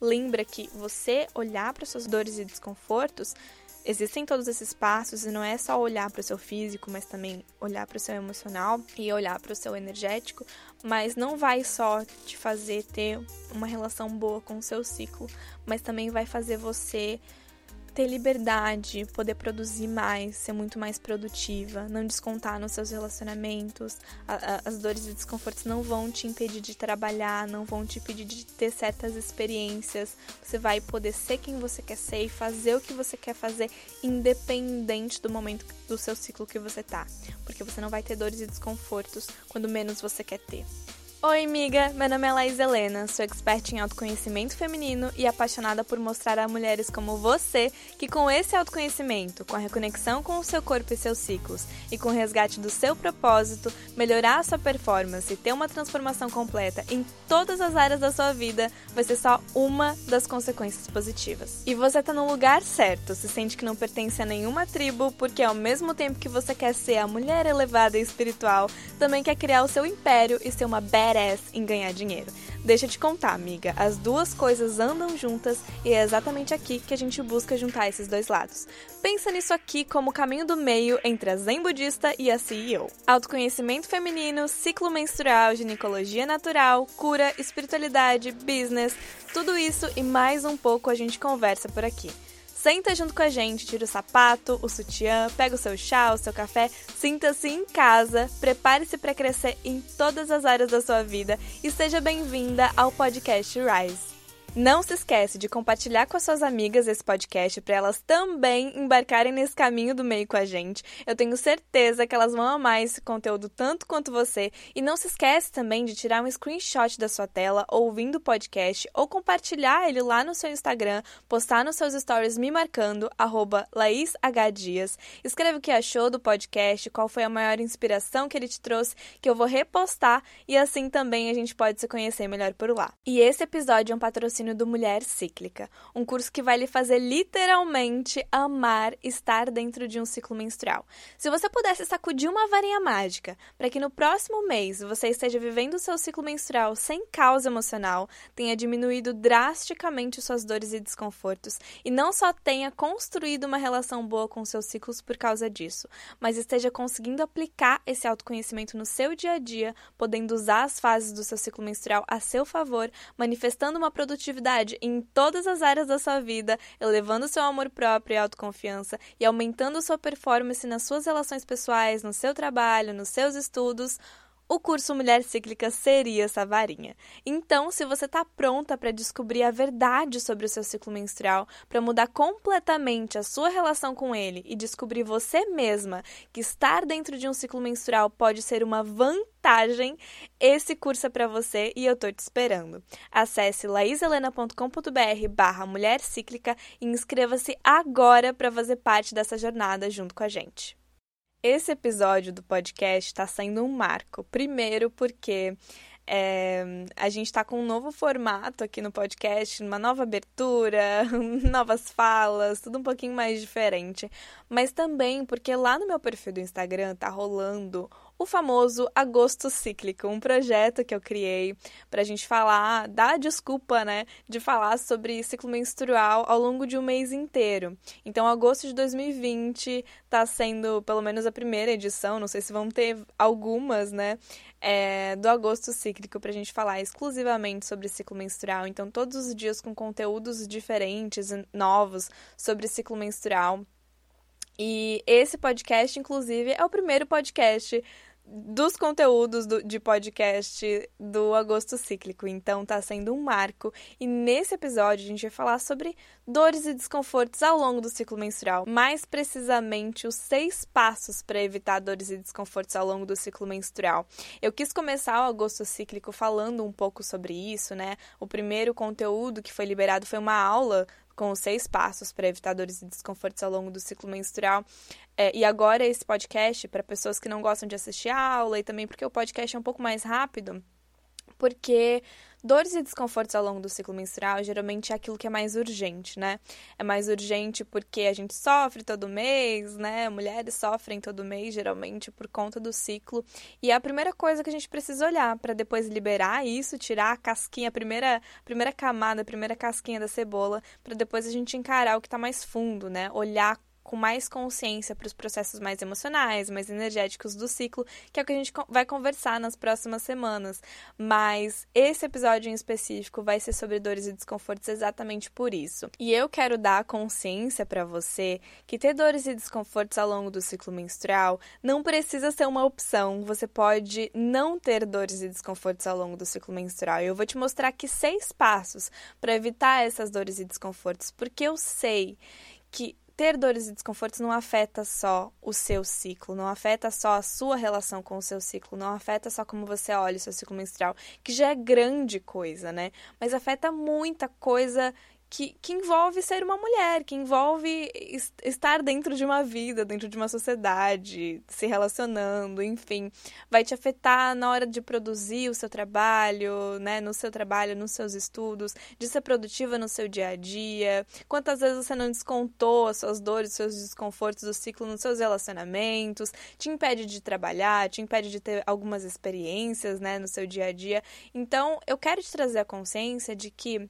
lembra que você olhar para suas dores e desconfortos existem todos esses passos e não é só olhar para o seu físico, mas também olhar para o seu emocional e olhar para o seu energético, mas não vai só te fazer ter uma relação boa com o seu ciclo, mas também vai fazer você ter liberdade, poder produzir mais, ser muito mais produtiva, não descontar nos seus relacionamentos. A, a, as dores e desconfortos não vão te impedir de trabalhar, não vão te impedir de ter certas experiências. Você vai poder ser quem você quer ser e fazer o que você quer fazer, independente do momento do seu ciclo que você tá. Porque você não vai ter dores e desconfortos quando menos você quer ter. Oi, amiga! Meu nome é Laís Helena, sou expert em autoconhecimento feminino e apaixonada por mostrar a mulheres como você que, com esse autoconhecimento, com a reconexão com o seu corpo e seus ciclos e com o resgate do seu propósito, melhorar a sua performance e ter uma transformação completa em todas as áreas da sua vida vai ser só uma das consequências positivas. E você tá no lugar certo, se sente que não pertence a nenhuma tribo, porque ao mesmo tempo que você quer ser a mulher elevada e espiritual, também quer criar o seu império e ser uma badass em ganhar dinheiro. Deixa te contar, amiga, as duas coisas andam juntas e é exatamente aqui que a gente busca juntar esses dois lados. Pensa nisso aqui como o caminho do meio entre a zen budista e a CEO. Autoconhecimento feminino, ciclo menstrual, ginecologia natural, cura, espiritualidade, business, tudo isso e mais um pouco a gente conversa por aqui. Senta junto com a gente, tira o sapato, o sutiã, pega o seu chá, o seu café, sinta-se em casa, prepare-se para crescer em todas as áreas da sua vida e seja bem-vinda ao podcast Rise. Não se esquece de compartilhar com as suas amigas esse podcast para elas também embarcarem nesse caminho do meio com a gente. Eu tenho certeza que elas vão amar esse conteúdo tanto quanto você. E não se esquece também de tirar um screenshot da sua tela ouvindo o podcast ou compartilhar ele lá no seu Instagram, postar nos seus stories me marcando @laishdias. Escreve o que achou do podcast, qual foi a maior inspiração que ele te trouxe, que eu vou repostar e assim também a gente pode se conhecer melhor por lá. E esse episódio é um patrocínio patrocínio do Mulher Cíclica, um curso que vai lhe fazer literalmente amar estar dentro de um ciclo menstrual. Se você pudesse sacudir uma varinha mágica para que no próximo mês você esteja vivendo o seu ciclo menstrual sem causa emocional, tenha diminuído drasticamente suas dores e desconfortos e não só tenha construído uma relação boa com seus ciclos por causa disso, mas esteja conseguindo aplicar esse autoconhecimento no seu dia a dia, podendo usar as fases do seu ciclo menstrual a seu favor, manifestando uma produtividade produtividade em todas as áreas da sua vida, elevando seu amor próprio e autoconfiança e aumentando sua performance nas suas relações pessoais, no seu trabalho, nos seus estudos o curso Mulher Cíclica seria essa varinha. Então, se você está pronta para descobrir a verdade sobre o seu ciclo menstrual, para mudar completamente a sua relação com ele e descobrir você mesma que estar dentro de um ciclo menstrual pode ser uma vantagem, esse curso é para você e eu tô te esperando. Acesse laiselena.com.br barra Mulher Cíclica e inscreva-se agora para fazer parte dessa jornada junto com a gente. Esse episódio do podcast está sendo um marco. Primeiro, porque é, a gente está com um novo formato aqui no podcast, uma nova abertura, novas falas, tudo um pouquinho mais diferente. Mas também porque lá no meu perfil do Instagram tá rolando o famoso Agosto Cíclico, um projeto que eu criei para a gente falar, dar desculpa, né, de falar sobre ciclo menstrual ao longo de um mês inteiro. Então, agosto de 2020 está sendo, pelo menos, a primeira edição, não sei se vão ter algumas, né, é, do Agosto Cíclico para a gente falar exclusivamente sobre ciclo menstrual. Então, todos os dias com conteúdos diferentes, novos sobre ciclo menstrual. E esse podcast, inclusive, é o primeiro podcast dos conteúdos do, de podcast do Agosto Cíclico. Então tá sendo um marco. E nesse episódio a gente vai falar sobre dores e desconfortos ao longo do ciclo menstrual. Mais precisamente, os seis passos para evitar dores e desconfortos ao longo do ciclo menstrual. Eu quis começar o Agosto Cíclico falando um pouco sobre isso, né? O primeiro conteúdo que foi liberado foi uma aula com os seis passos para evitar dores e desconfortos ao longo do ciclo menstrual. É, e agora esse podcast, para pessoas que não gostam de assistir a aula e também porque o podcast é um pouco mais rápido, Porque dores e desconfortos ao longo do ciclo menstrual geralmente é aquilo que é mais urgente, né? É mais urgente porque a gente sofre todo mês, né? Mulheres sofrem todo mês, geralmente, por conta do ciclo. E é a primeira coisa que a gente precisa olhar para depois liberar isso, tirar a casquinha, a primeira, primeira camada, a primeira casquinha da cebola, para depois a gente encarar o que está mais fundo, né? Olhar com mais consciência para os processos mais emocionais, mais energéticos do ciclo, que é o que a gente vai conversar nas próximas semanas. Mas esse episódio em específico vai ser sobre dores e desconfortos exatamente por isso. E eu quero dar consciência para você que ter dores e desconfortos ao longo do ciclo menstrual não precisa ser uma opção. Você pode não ter dores e desconfortos ao longo do ciclo menstrual. Eu vou te mostrar aqui seis passos para evitar essas dores e desconfortos, porque eu sei que ter dores e desconfortos não afeta só o seu ciclo, não afeta só a sua relação com o seu ciclo, não afeta só como você olha o seu ciclo menstrual, que já é grande coisa, né? Mas afeta muita coisa que, que envolve ser uma mulher, que envolve estar dentro de uma vida, dentro de uma sociedade, se relacionando, enfim, vai te afetar na hora de produzir o seu trabalho, né, no seu trabalho, nos seus estudos, de ser produtiva no seu dia a dia. Quantas vezes você não descontou as suas dores, os seus desconfortos do ciclo nos seus relacionamentos? Te impede de trabalhar, te impede de ter algumas experiências, né, no seu dia a dia. Então, eu quero te trazer a consciência de que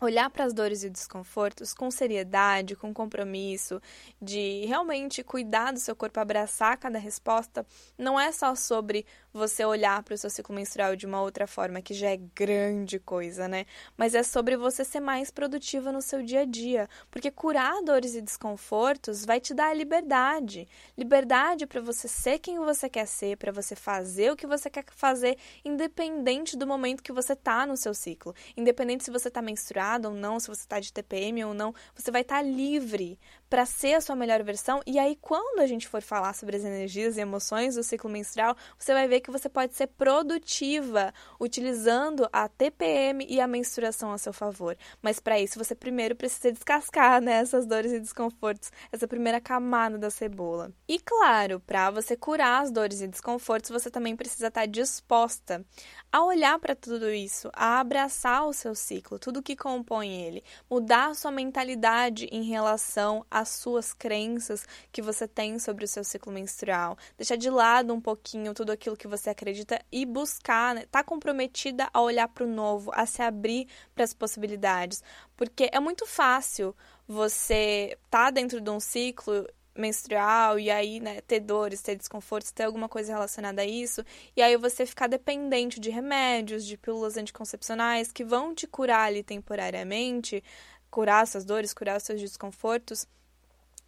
olhar para as dores e desconfortos com seriedade, com compromisso, de realmente cuidar do seu corpo, abraçar cada resposta, não é só sobre você olhar para o seu ciclo menstrual de uma outra forma, que já é grande coisa, né? Mas é sobre você ser mais produtiva no seu dia a dia, porque curar dores e desconfortos vai te dar liberdade. Liberdade para você ser quem você quer ser, para você fazer o que você quer fazer, independente do momento que você tá no seu ciclo, independente se você tá menstruado ou não, se você tá de TPM ou não, você vai estar tá livre para ser a sua melhor versão. E aí, quando a gente for falar sobre as energias e emoções do ciclo menstrual, você vai ver que você pode ser produtiva utilizando a TPM e a menstruação a seu favor. Mas para isso, você primeiro precisa descascar né, essas dores e desconfortos, essa primeira camada da cebola. E claro, para você curar as dores e desconfortos, você também precisa estar tá disposta a olhar para tudo isso, a abraçar o seu ciclo, tudo que compõe ele, mudar a sua mentalidade em relação a as suas crenças que você tem sobre o seu ciclo menstrual. Deixar de lado um pouquinho tudo aquilo que você acredita e buscar, né, tá comprometida a olhar para o novo, a se abrir para as possibilidades, porque é muito fácil você tá dentro de um ciclo menstrual e aí, né, ter dores, ter desconfortos, ter alguma coisa relacionada a isso, e aí você ficar dependente de remédios, de pílulas anticoncepcionais que vão te curar ali temporariamente, curar suas dores, curar seus desconfortos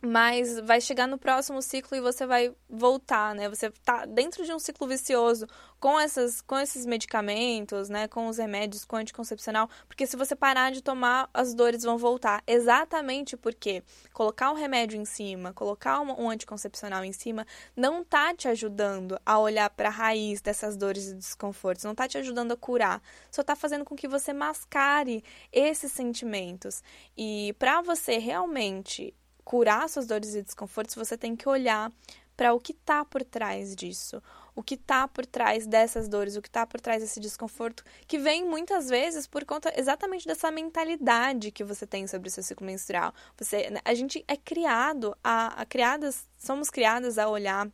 mas vai chegar no próximo ciclo e você vai voltar, né? Você tá dentro de um ciclo vicioso com essas com esses medicamentos, né, com os remédios, com o anticoncepcional, porque se você parar de tomar, as dores vão voltar. Exatamente porque colocar um remédio em cima, colocar um, um anticoncepcional em cima não tá te ajudando a olhar para a raiz dessas dores e desconfortos, não tá te ajudando a curar. Só tá fazendo com que você mascare esses sentimentos. E para você realmente curar suas dores e desconfortos, você tem que olhar para o que está por trás disso, o que está por trás dessas dores, o que está por trás desse desconforto, que vem muitas vezes por conta exatamente dessa mentalidade que você tem sobre o seu ciclo menstrual. Você, né, a gente é criado a, a criadas, somos criadas a olhar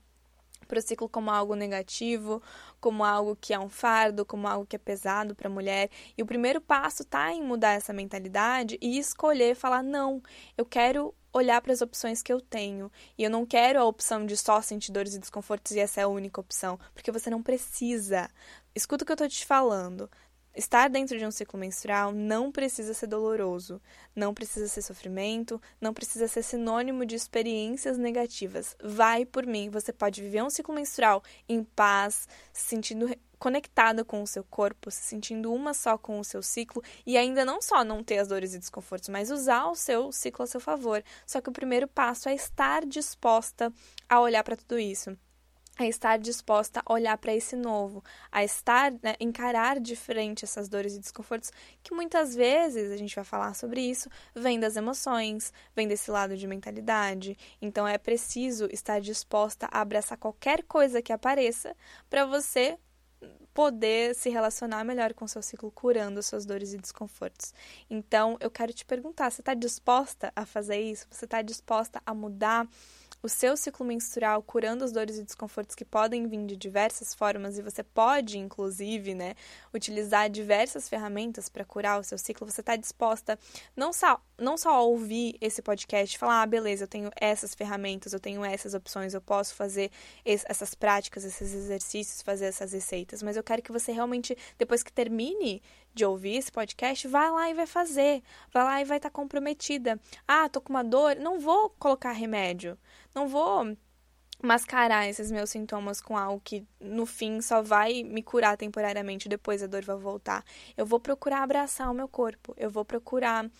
para o ciclo como algo negativo, como algo que é um fardo, como algo que é pesado para a mulher. E o primeiro passo está em mudar essa mentalidade e escolher falar: não, eu quero olhar para as opções que eu tenho. E eu não quero a opção de só sentir dores e desconfortos e essa é a única opção, porque você não precisa. Escuta o que eu estou te falando. Estar dentro de um ciclo menstrual não precisa ser doloroso, não precisa ser sofrimento, não precisa ser sinônimo de experiências negativas. Vai por mim, você pode viver um ciclo menstrual em paz, se sentindo conectada com o seu corpo, se sentindo uma só com o seu ciclo e ainda não só não ter as dores e desconfortos, mas usar o seu ciclo a seu favor. Só que o primeiro passo é estar disposta a olhar para tudo isso a estar disposta a olhar para esse novo, a estar, né, encarar de frente essas dores e desconfortos que muitas vezes, a gente vai falar sobre isso, vem das emoções, vem desse lado de mentalidade. Então é preciso estar disposta a abraçar qualquer coisa que apareça para você poder se relacionar melhor com o seu ciclo, curando suas dores e desconfortos. Então, eu quero te perguntar: você está disposta a fazer isso? Você está disposta a mudar? O seu ciclo menstrual, curando as dores e desconfortos que podem vir de diversas formas e você pode, inclusive, né, utilizar diversas ferramentas para curar o seu ciclo. Você está disposta não só, não só a ouvir esse podcast e falar, ah, beleza, eu tenho essas ferramentas, eu tenho essas opções, eu posso fazer essas práticas, esses exercícios, fazer essas receitas, mas eu quero que você realmente, depois que termine de ouvir esse podcast, vai lá e vai fazer. Vai lá e vai estar tá comprometida. Ah, tô com uma dor, não vou colocar remédio. Não vou mascarar esses meus sintomas com algo que no fim só vai me curar temporariamente, depois a dor vai voltar. Eu vou procurar abraçar o meu corpo. Eu vou procurar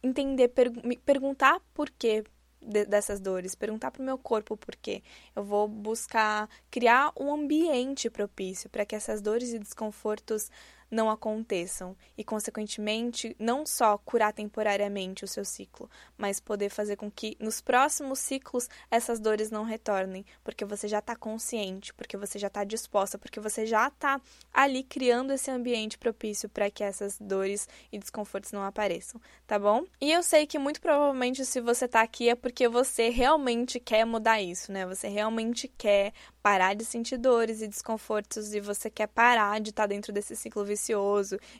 entender, per me perguntar por quê de, dessas dores, perguntar para o meu corpo por quê. Eu vou buscar criar um ambiente propício para que essas dores e desconfortos não aconteçam e, consequentemente, não só curar temporariamente o seu ciclo, mas poder fazer com que nos próximos ciclos essas dores não retornem, porque você já está consciente, porque você já está disposta, porque você já está ali criando esse ambiente propício para que essas dores e desconfortos não apareçam, tá bom? E eu sei que muito provavelmente se você está aqui é porque você realmente quer mudar isso, né? Você realmente quer parar de sentir dores e desconfortos e você quer parar de estar tá dentro desse ciclo vicioso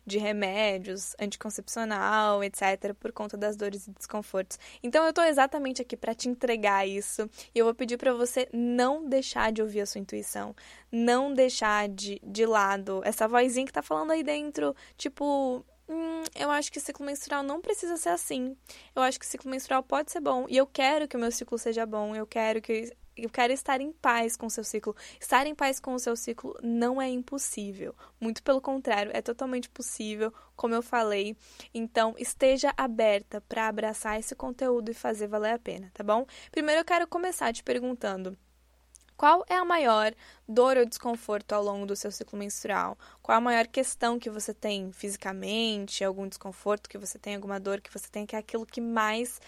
de remédios, anticoncepcional, etc, por conta das dores e desconfortos. Então eu tô exatamente aqui para te entregar isso e eu vou pedir para você não deixar de ouvir a sua intuição, não deixar de, de lado essa vozinha que tá falando aí dentro, tipo, Hum, eu acho que ciclo menstrual não precisa ser assim. Eu acho que ciclo menstrual pode ser bom. E eu quero que o meu ciclo seja bom. Eu quero que eu quero estar em paz com o seu ciclo. Estar em paz com o seu ciclo não é impossível. Muito pelo contrário, é totalmente possível, como eu falei. Então, esteja aberta para abraçar esse conteúdo e fazer valer a pena, tá bom? Primeiro eu quero começar te perguntando: qual é a maior dor ou desconforto ao longo do seu ciclo menstrual? Qual a maior questão que você tem fisicamente? Algum desconforto que você tem? Alguma dor que você tem? Que é aquilo que mais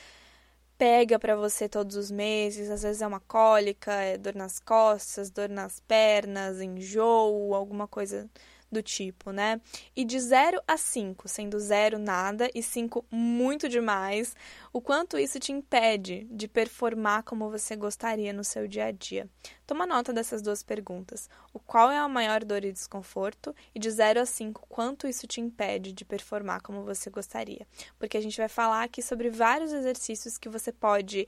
pega para você todos os meses, às vezes é uma cólica, é dor nas costas, dor nas pernas, enjoo, alguma coisa do tipo, né? E de 0 a 5, sendo 0 nada e 5 muito demais, o quanto isso te impede de performar como você gostaria no seu dia a dia. Toma nota dessas duas perguntas. O qual é a maior dor e desconforto? E de 0 a 5, quanto isso te impede de performar como você gostaria? Porque a gente vai falar aqui sobre vários exercícios que você pode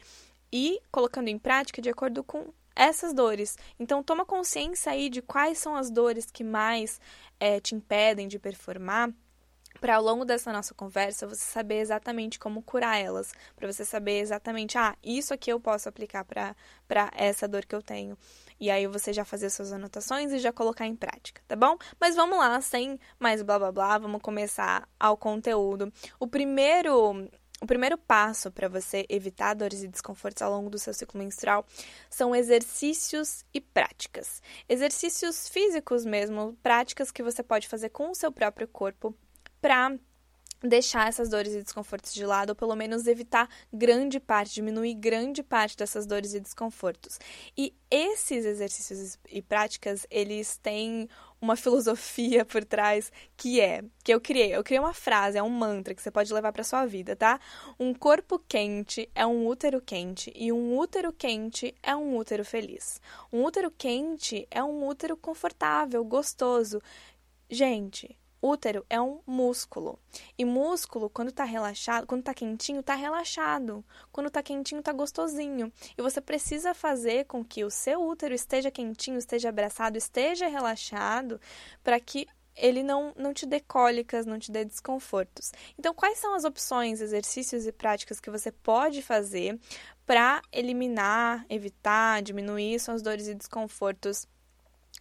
ir colocando em prática de acordo com essas dores. Então, toma consciência aí de quais são as dores que mais é, te impedem de performar, para ao longo dessa nossa conversa você saber exatamente como curar elas, para você saber exatamente, ah, isso aqui eu posso aplicar para essa dor que eu tenho. E aí você já fazer suas anotações e já colocar em prática, tá bom? Mas vamos lá, sem mais blá blá blá, vamos começar ao conteúdo. O primeiro o primeiro passo para você evitar dores e desconfortos ao longo do seu ciclo menstrual são exercícios e práticas. Exercícios físicos mesmo, práticas que você pode fazer com o seu próprio corpo para deixar essas dores e desconfortos de lado, ou pelo menos evitar grande parte, diminuir grande parte dessas dores e desconfortos. E esses exercícios e práticas, eles têm uma filosofia por trás que é, que eu criei, eu criei uma frase, é um mantra que você pode levar para sua vida, tá? Um corpo quente é um útero quente e um útero quente é um útero feliz. Um útero quente é um útero confortável, gostoso. Gente, Útero é um músculo. E músculo, quando tá relaxado, quando tá quentinho, tá relaxado. Quando tá quentinho, tá gostosinho. E você precisa fazer com que o seu útero esteja quentinho, esteja abraçado, esteja relaxado, para que ele não, não te dê cólicas, não te dê desconfortos. Então, quais são as opções, exercícios e práticas que você pode fazer para eliminar, evitar, diminuir suas dores e desconfortos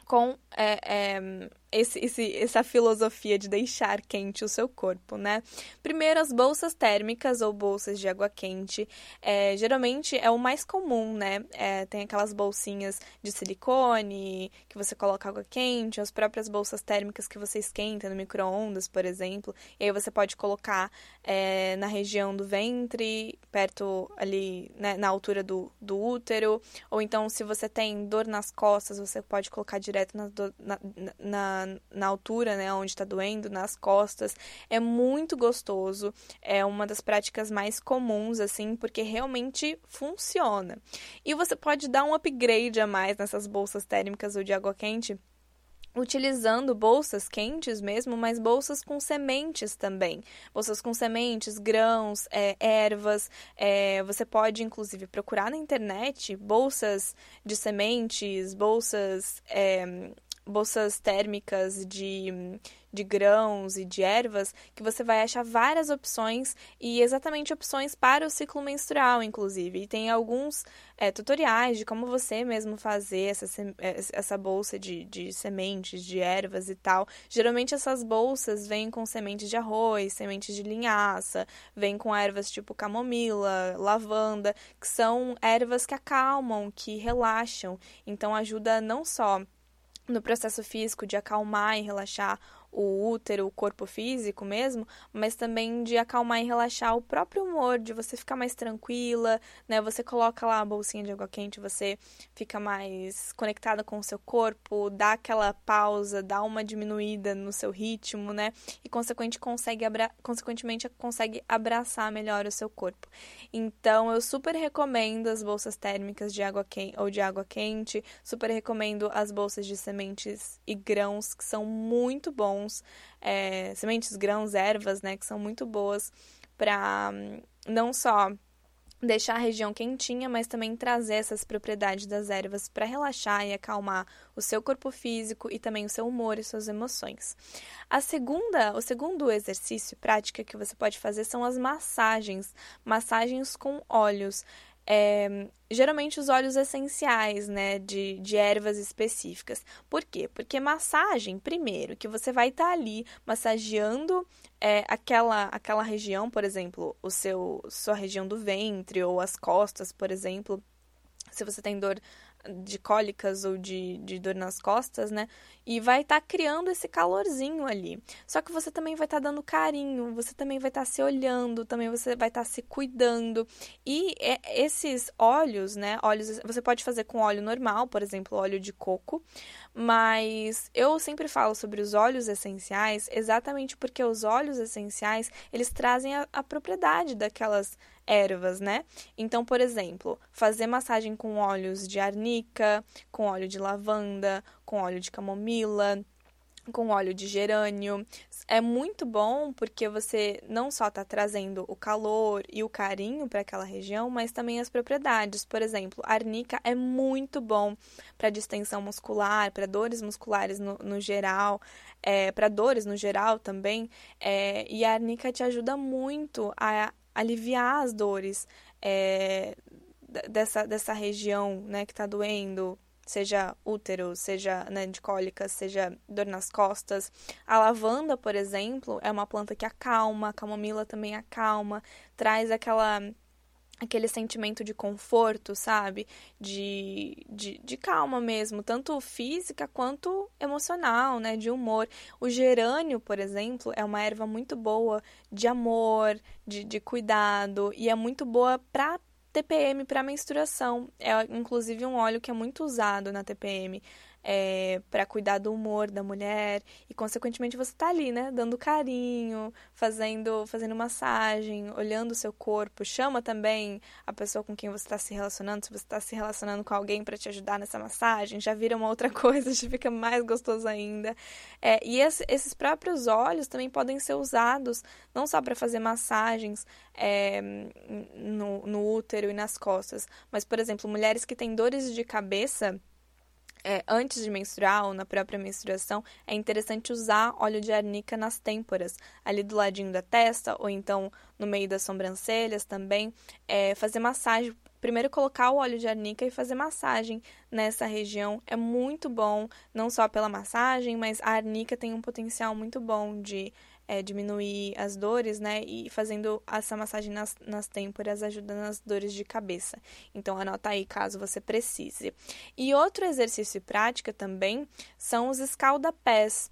com é, é, esse, esse, essa filosofia de deixar quente o seu corpo, né? Primeiro, as bolsas térmicas ou bolsas de água quente. É, geralmente é o mais comum, né? É, tem aquelas bolsinhas de silicone que você coloca água quente, as próprias bolsas térmicas que você esquenta no micro-ondas, por exemplo. E aí você pode colocar é, na região do ventre, perto ali, né, na altura do, do útero. Ou então, se você tem dor nas costas, você pode colocar direto na, na, na na, altura, né, onde está doendo, nas costas. É muito gostoso, é uma das práticas mais comuns, assim, porque realmente funciona. E você pode dar um upgrade a mais nessas bolsas térmicas ou de água quente utilizando bolsas quentes mesmo, mas bolsas com sementes também. Bolsas com sementes, grãos, é, ervas. É, você pode, inclusive, procurar na internet bolsas de sementes, bolsas é, bolsas térmicas de, de grãos e de ervas, que você vai achar várias opções e exatamente opções para o ciclo menstrual, inclusive. E tem alguns é, tutoriais de como você mesmo fazer essa, é, essa bolsa de, de sementes, de ervas e tal. Geralmente essas bolsas vêm com sementes de arroz, sementes de linhaça, vêm com ervas tipo camomila, lavanda, que são ervas que acalmam, que relaxam. Então ajuda não só no processo físico de acalmar e relaxar o útero, o corpo físico mesmo, mas também de acalmar e relaxar o próprio humor, de você ficar mais tranquila, né? Você coloca lá a bolsinha de água quente, você fica mais conectada com o seu corpo, dá aquela pausa, dá uma diminuída no seu ritmo, né? E consequentemente consegue, abra... consequentemente consegue abraçar melhor o seu corpo. Então, eu super recomendo as bolsas térmicas de água quente ou de água quente, super recomendo as bolsas de sementes e grãos que são muito bons bons, é, sementes, grãos, ervas, né, que são muito boas para hum, não só deixar a região quentinha, mas também trazer essas propriedades das ervas para relaxar e acalmar o seu corpo físico e também o seu humor e suas emoções. A segunda, o segundo exercício prática que você pode fazer são as massagens, massagens com óleos é, geralmente os óleos essenciais, né, de, de ervas específicas. Por quê? Porque massagem, primeiro, que você vai estar tá ali massageando é, aquela, aquela região, por exemplo, o seu, sua região do ventre ou as costas, por exemplo. Se você tem dor de cólicas ou de, de dor nas costas, né? E vai estar tá criando esse calorzinho ali. Só que você também vai estar tá dando carinho, você também vai estar tá se olhando, também você vai estar tá se cuidando. E é, esses óleos, né? Óleos, você pode fazer com óleo normal, por exemplo, óleo de coco, mas eu sempre falo sobre os óleos essenciais exatamente porque os óleos essenciais, eles trazem a, a propriedade daquelas ervas, né? Então, por exemplo, fazer massagem com óleos de arnica, com óleo de lavanda, com óleo de camomila, com óleo de gerânio. É muito bom porque você não só está trazendo o calor e o carinho para aquela região, mas também as propriedades. Por exemplo, arnica é muito bom para distensão muscular, para dores musculares no, no geral, é, para dores no geral também. É, e a arnica te ajuda muito a aliviar as dores é, dessa, dessa região né, que está doendo, seja útero, seja né, de cólica, seja dor nas costas. A lavanda, por exemplo, é uma planta que acalma, a camomila também acalma, traz aquela aquele sentimento de conforto, sabe? De, de, de, calma mesmo, tanto física quanto emocional, né? De humor. O gerânio, por exemplo, é uma erva muito boa de amor, de, de cuidado, e é muito boa para TPM, para menstruação. É inclusive um óleo que é muito usado na TPM é, para cuidar do humor da mulher. E consequentemente você tá ali, né, dando carinho, fazendo, fazendo massagem, olhando o seu corpo, chama também a pessoa com quem você está se relacionando, se você está se relacionando com alguém para te ajudar nessa massagem, já vira uma outra coisa, já fica mais gostoso ainda. É, e esse, esses próprios óleos também podem ser usados não só para fazer massagens é, no, no útero e nas costas, mas por exemplo, mulheres que têm dores de cabeça é, antes de menstruar ou na própria menstruação, é interessante usar óleo de arnica nas têmporas, ali do ladinho da testa ou então no meio das sobrancelhas também, é, fazer massagem primeiro colocar o óleo de arnica e fazer massagem nessa região. É muito bom, não só pela massagem, mas a arnica tem um potencial muito bom de é, diminuir as dores, né? E fazendo essa massagem nas, nas têmporas ajuda nas dores de cabeça. Então, anota aí caso você precise. E outro exercício e prática também são os escaldapés.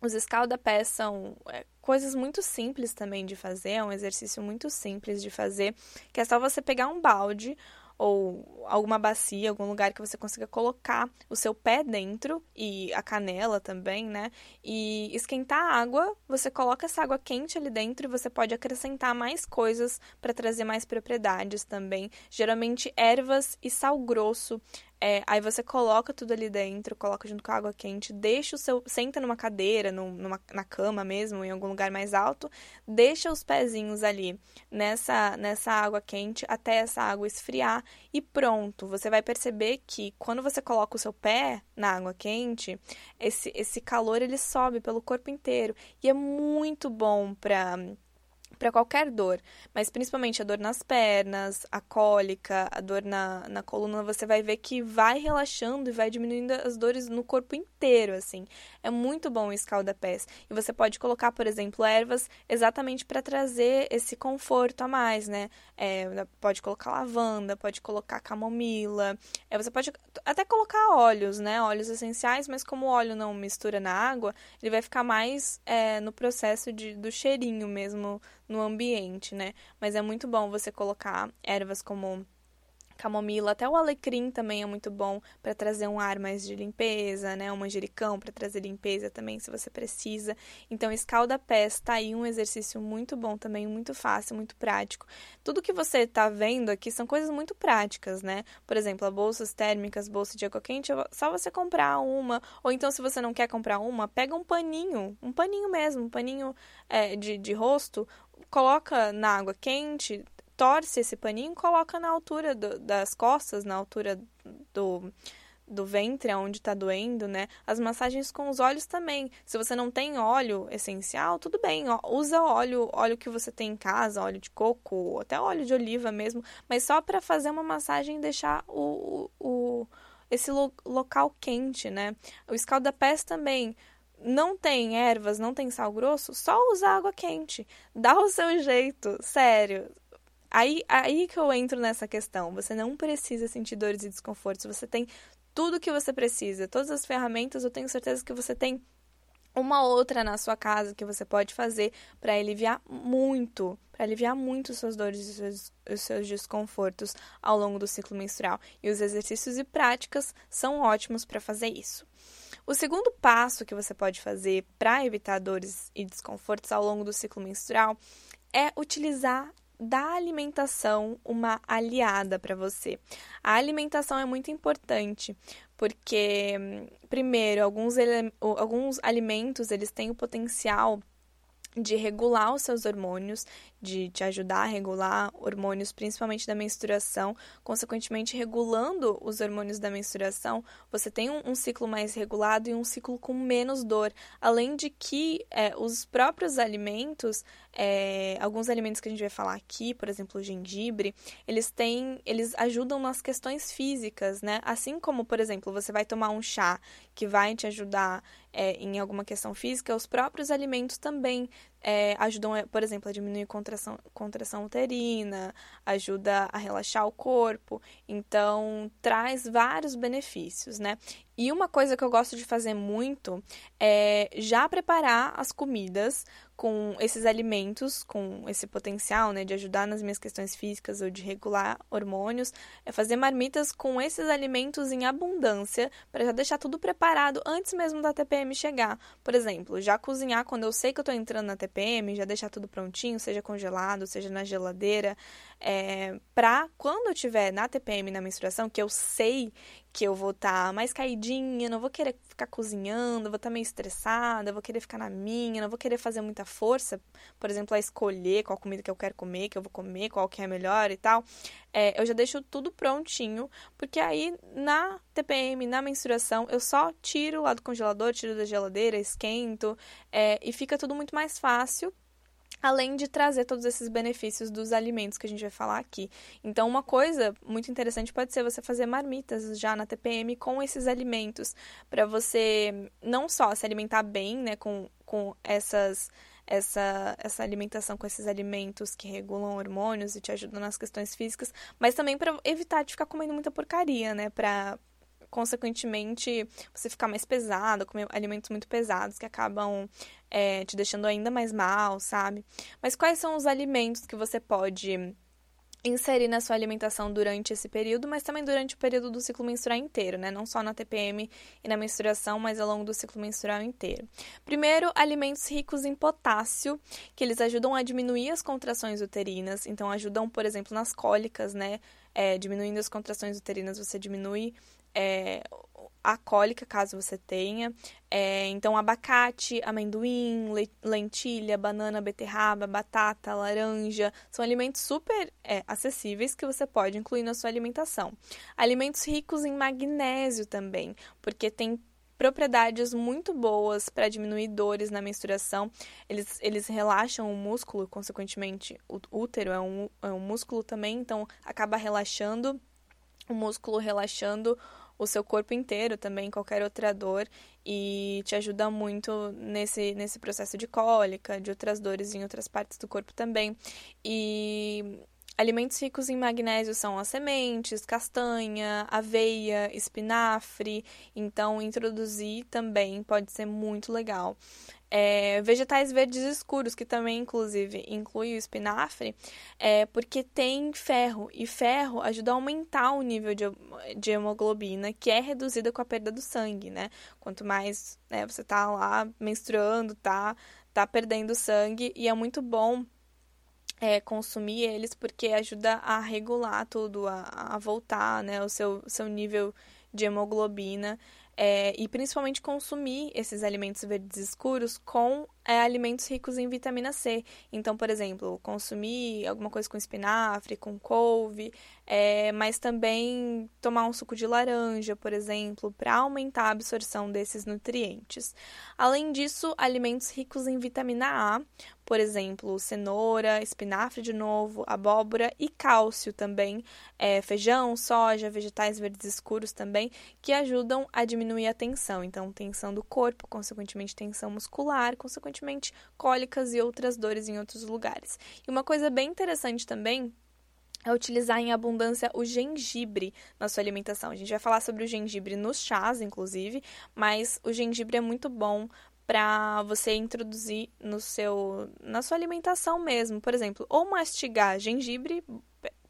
Os escaldapés são é, coisas muito simples também de fazer, é um exercício muito simples de fazer, que é só você pegar um balde ou alguma bacia, algum lugar que você consiga colocar o seu pé dentro e a canela também, né? E esquentar a água, você coloca essa água quente ali dentro e você pode acrescentar mais coisas para trazer mais propriedades também. Geralmente ervas e sal grosso é, aí você coloca tudo ali dentro, coloca junto com a água quente, deixa o seu. Senta numa cadeira, numa, na cama mesmo, em algum lugar mais alto, deixa os pezinhos ali nessa, nessa água quente até essa água esfriar e pronto. Você vai perceber que quando você coloca o seu pé na água quente, esse, esse calor ele sobe pelo corpo inteiro e é muito bom para para qualquer dor, mas principalmente a dor nas pernas, a cólica, a dor na, na coluna, você vai ver que vai relaxando e vai diminuindo as dores no corpo inteiro, assim. É muito bom o escalda-pés. E você pode colocar, por exemplo, ervas exatamente para trazer esse conforto a mais, né? É, pode colocar lavanda, pode colocar camomila, é, você pode até colocar óleos, né? Óleos essenciais, mas como o óleo não mistura na água, ele vai ficar mais é, no processo de, do cheirinho mesmo no ambiente, né? Mas é muito bom você colocar ervas como camomila, até o alecrim também é muito bom para trazer um ar mais de limpeza, né? O manjericão para trazer limpeza também, se você precisa. Então, escalda-pés tá aí um exercício muito bom também, muito fácil, muito prático. Tudo que você está vendo aqui são coisas muito práticas, né? Por exemplo, bolsas térmicas, bolsa de água quente, é só você comprar uma. Ou então, se você não quer comprar uma, pega um paninho, um paninho mesmo, um paninho é, de, de rosto, coloca na água quente, torce esse paninho e coloca na altura do, das costas, na altura do, do ventre, onde está doendo, né? As massagens com os olhos também. Se você não tem óleo essencial, tudo bem, ó, usa óleo, óleo que você tem em casa, óleo de coco, até óleo de oliva mesmo, mas só para fazer uma massagem e deixar o, o, esse lo, local quente, né? O escaldapés também não tem ervas, não tem sal grosso, só usa água quente. Dá o seu jeito, sério. Aí, aí que eu entro nessa questão. Você não precisa sentir dores e desconfortos. Você tem tudo que você precisa, todas as ferramentas. Eu tenho certeza que você tem uma outra na sua casa que você pode fazer para aliviar muito, para aliviar muito suas dores e seus, os seus desconfortos ao longo do ciclo menstrual. E os exercícios e práticas são ótimos para fazer isso. O segundo passo que você pode fazer para evitar dores e desconfortos ao longo do ciclo menstrual é utilizar da alimentação uma aliada para você. A alimentação é muito importante, porque primeiro, alguns, alguns alimentos eles têm o potencial de regular os seus hormônios, de te ajudar a regular hormônios, principalmente da menstruação. Consequentemente, regulando os hormônios da menstruação, você tem um, um ciclo mais regulado e um ciclo com menos dor. Além de que é, os próprios alimentos, é, alguns alimentos que a gente vai falar aqui, por exemplo, o gengibre, eles têm, eles ajudam nas questões físicas, né? Assim como, por exemplo, você vai tomar um chá que vai te ajudar é, em alguma questão física, os próprios alimentos também é, ajudam, por exemplo, a diminuir contração, contração uterina, ajuda a relaxar o corpo, então traz vários benefícios, né? E uma coisa que eu gosto de fazer muito é já preparar as comidas com esses alimentos, com esse potencial, né, de ajudar nas minhas questões físicas ou de regular hormônios, é fazer marmitas com esses alimentos em abundância para já deixar tudo preparado antes mesmo da TPM chegar. Por exemplo, já cozinhar quando eu sei que eu estou entrando na TPM, já deixar tudo prontinho, seja congelado, seja na geladeira, é, para quando eu tiver na TPM, na menstruação, que eu sei que eu vou estar tá mais caidinha, não vou querer ficar cozinhando, vou estar tá meio estressada, vou querer ficar na minha, não vou querer fazer muita força, por exemplo, a escolher qual comida que eu quero comer, que eu vou comer, qual que é melhor e tal. É, eu já deixo tudo prontinho, porque aí na TPM, na menstruação, eu só tiro lá do congelador, tiro da geladeira, esquento, é, e fica tudo muito mais fácil além de trazer todos esses benefícios dos alimentos que a gente vai falar aqui. Então, uma coisa muito interessante pode ser você fazer marmitas já na TPM com esses alimentos, para você não só se alimentar bem, né, com, com essas essa, essa alimentação com esses alimentos que regulam hormônios e te ajudam nas questões físicas, mas também para evitar de ficar comendo muita porcaria, né? Consequentemente você ficar mais pesado, comer alimentos muito pesados que acabam é, te deixando ainda mais mal, sabe? Mas quais são os alimentos que você pode inserir na sua alimentação durante esse período, mas também durante o período do ciclo menstrual inteiro, né? Não só na TPM e na menstruação, mas ao longo do ciclo menstrual inteiro. Primeiro, alimentos ricos em potássio, que eles ajudam a diminuir as contrações uterinas, então ajudam, por exemplo, nas cólicas, né? É, diminuindo as contrações uterinas, você diminui é, a cólica, caso você tenha. É, então, abacate, amendoim, lentilha, banana, beterraba, batata, laranja, são alimentos super é, acessíveis que você pode incluir na sua alimentação. Alimentos ricos em magnésio também, porque tem propriedades muito boas para diminuir dores na menstruação. Eles, eles relaxam o músculo, consequentemente, o útero é um, é um músculo também, então acaba relaxando o músculo, relaxando o seu corpo inteiro também, qualquer outra dor, e te ajuda muito nesse, nesse processo de cólica, de outras dores em outras partes do corpo também. E alimentos ricos em magnésio são as sementes, castanha, aveia, espinafre, então introduzir também pode ser muito legal. É, vegetais verdes escuros, que também, inclusive, inclui o espinafre, é, porque tem ferro, e ferro ajuda a aumentar o nível de, de hemoglobina, que é reduzida com a perda do sangue, né? Quanto mais né, você tá lá menstruando, tá, tá perdendo sangue, e é muito bom é, consumir eles porque ajuda a regular tudo, a, a voltar, né, o seu, seu nível de hemoglobina é, e principalmente consumir esses alimentos verdes escuros com é, alimentos ricos em vitamina C. Então, por exemplo, consumir alguma coisa com espinafre, com couve, é, mas também tomar um suco de laranja, por exemplo, para aumentar a absorção desses nutrientes. Além disso, alimentos ricos em vitamina A, por exemplo, cenoura, espinafre de novo, abóbora e cálcio também, é, feijão, soja, vegetais verdes escuros também, que ajudam a diminuir a tensão. Então, tensão do corpo, consequentemente, tensão muscular, consequentemente, cólicas e outras dores em outros lugares. E uma coisa bem interessante também é utilizar em abundância o gengibre na sua alimentação. A gente vai falar sobre o gengibre nos chás, inclusive, mas o gengibre é muito bom para você introduzir no seu na sua alimentação mesmo, por exemplo, ou mastigar gengibre,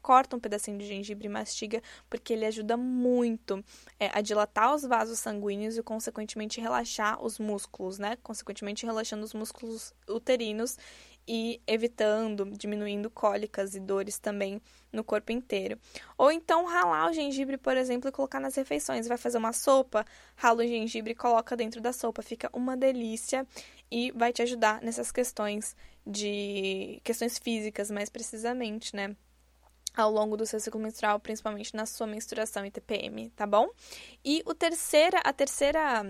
corta um pedacinho de gengibre e mastiga, porque ele ajuda muito é, a dilatar os vasos sanguíneos e, consequentemente, relaxar os músculos, né? Consequentemente, relaxando os músculos uterinos e evitando, diminuindo cólicas e dores também no corpo inteiro. Ou então ralar o gengibre, por exemplo, e colocar nas refeições. Vai fazer uma sopa, rala o gengibre e coloca dentro da sopa. Fica uma delícia e vai te ajudar nessas questões de questões físicas, mais precisamente, né? Ao longo do seu ciclo menstrual, principalmente na sua menstruação e TPM, tá bom? E o terceira, a terceira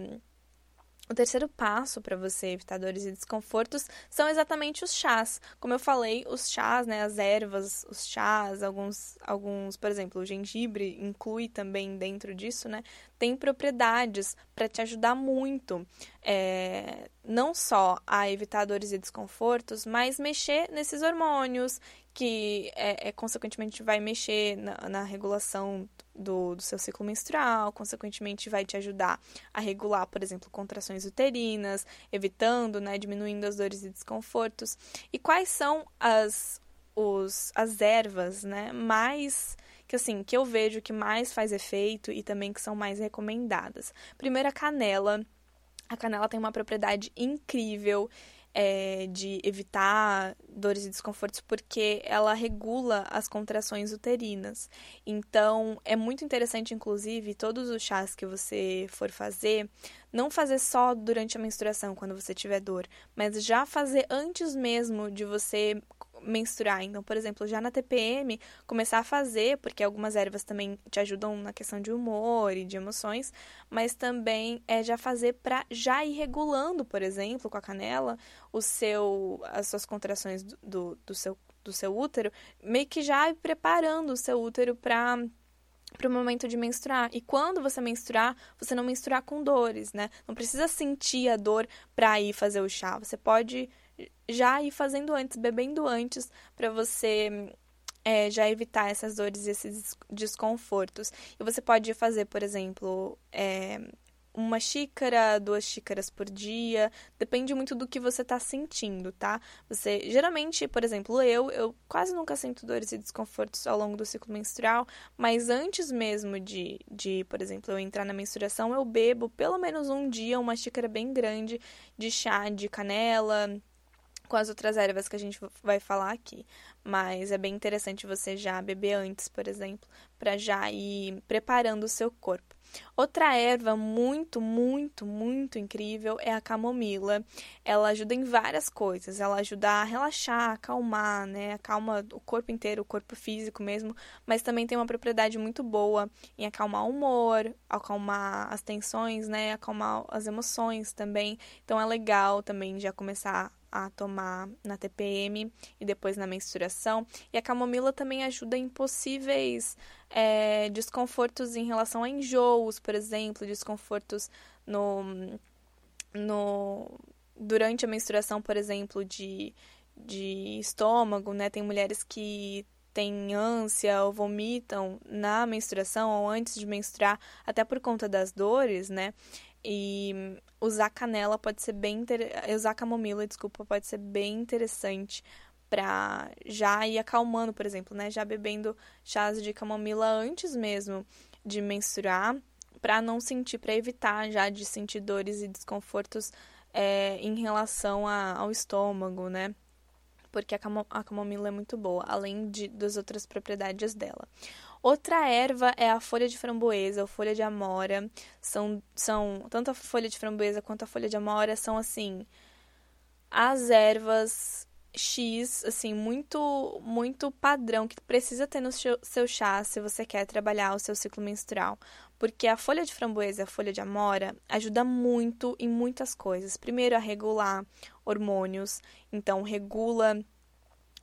o terceiro passo para você evitar dores e desconfortos são exatamente os chás. Como eu falei, os chás, né, as ervas, os chás, alguns, alguns, por exemplo, o gengibre inclui também dentro disso, né, tem propriedades para te ajudar muito, é, não só a evitar dores e desconfortos, mas mexer nesses hormônios que, é, é consequentemente, vai mexer na, na regulação do, do seu ciclo menstrual, consequentemente vai te ajudar a regular, por exemplo, contrações uterinas, evitando, né, diminuindo as dores e desconfortos. E quais são as, os, as ervas, né, mais que assim, que eu vejo que mais faz efeito e também que são mais recomendadas. Primeiro a canela. A canela tem uma propriedade incrível é, de evitar dores e desconfortos porque ela regula as contrações uterinas. Então, é muito interessante, inclusive, todos os chás que você for fazer, não fazer só durante a menstruação, quando você tiver dor, mas já fazer antes mesmo de você menstruar. Então, por exemplo, já na TPM, começar a fazer, porque algumas ervas também te ajudam na questão de humor e de emoções, mas também é já fazer para já ir regulando, por exemplo, com a canela, o seu as suas contrações do, do, do seu do seu útero, meio que já ir preparando o seu útero para para o momento de menstruar. E quando você menstruar, você não menstruar com dores, né? Não precisa sentir a dor para ir fazer o chá. Você pode já ir fazendo antes, bebendo antes, para você é, já evitar essas dores e esses desconfortos. E você pode fazer, por exemplo, é, uma xícara, duas xícaras por dia, depende muito do que você está sentindo, tá? Você, geralmente, por exemplo, eu, eu quase nunca sinto dores e desconfortos ao longo do ciclo menstrual, mas antes mesmo de, de, por exemplo, eu entrar na menstruação, eu bebo pelo menos um dia uma xícara bem grande de chá de canela, com as outras ervas que a gente vai falar aqui. Mas é bem interessante você já beber antes, por exemplo, para já ir preparando o seu corpo. Outra erva muito, muito, muito incrível é a camomila. Ela ajuda em várias coisas. Ela ajuda a relaxar, acalmar, né? Acalma o corpo inteiro, o corpo físico mesmo, mas também tem uma propriedade muito boa em acalmar o humor, acalmar as tensões, né? Acalmar as emoções também. Então é legal também já começar a tomar na TPM e depois na menstruação. E a camomila também ajuda em possíveis é, desconfortos em relação a enjoos, por exemplo, desconfortos no, no durante a menstruação, por exemplo, de, de estômago, né? Tem mulheres que têm ânsia ou vomitam na menstruação ou antes de menstruar, até por conta das dores, né? E usar canela pode ser bem inter... usar camomila, desculpa, pode ser bem interessante para já ir acalmando, por exemplo, né? Já bebendo chás de camomila antes mesmo de menstruar, para não sentir, para evitar já de sentir dores e desconfortos é, em relação a, ao estômago, né? Porque a, a camomila é muito boa, além de, das outras propriedades dela. Outra erva é a folha de framboesa ou folha de amora. São, são tanto a folha de framboesa quanto a folha de amora são assim as ervas X, assim, muito muito padrão que precisa ter no seu chá se você quer trabalhar o seu ciclo menstrual. Porque a folha de framboesa a folha de amora ajuda muito em muitas coisas. Primeiro, a regular hormônios, então regula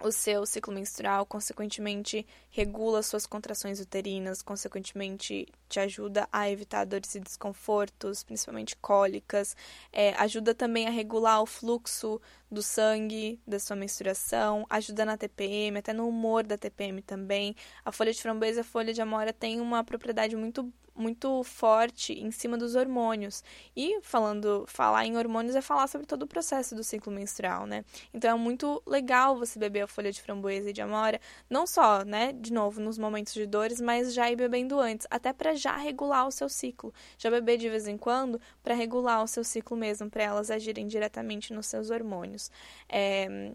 o seu ciclo menstrual, consequentemente regula suas contrações uterinas, consequentemente te ajuda a evitar dores e desconfortos, principalmente cólicas, é, ajuda também a regular o fluxo do sangue da sua menstruação, ajuda na TPM, até no humor da TPM também. A folha de framboesa e a folha de amora tem uma propriedade muito muito forte em cima dos hormônios. E falando, falar em hormônios é falar sobre todo o processo do ciclo menstrual, né? Então é muito legal você beber a folha de framboesa e de amora, não só, né, de novo nos momentos de dores, mas já ir bebendo antes, até para já regular o seu ciclo. Já beber de vez em quando para regular o seu ciclo mesmo, para elas agirem diretamente nos seus hormônios. É,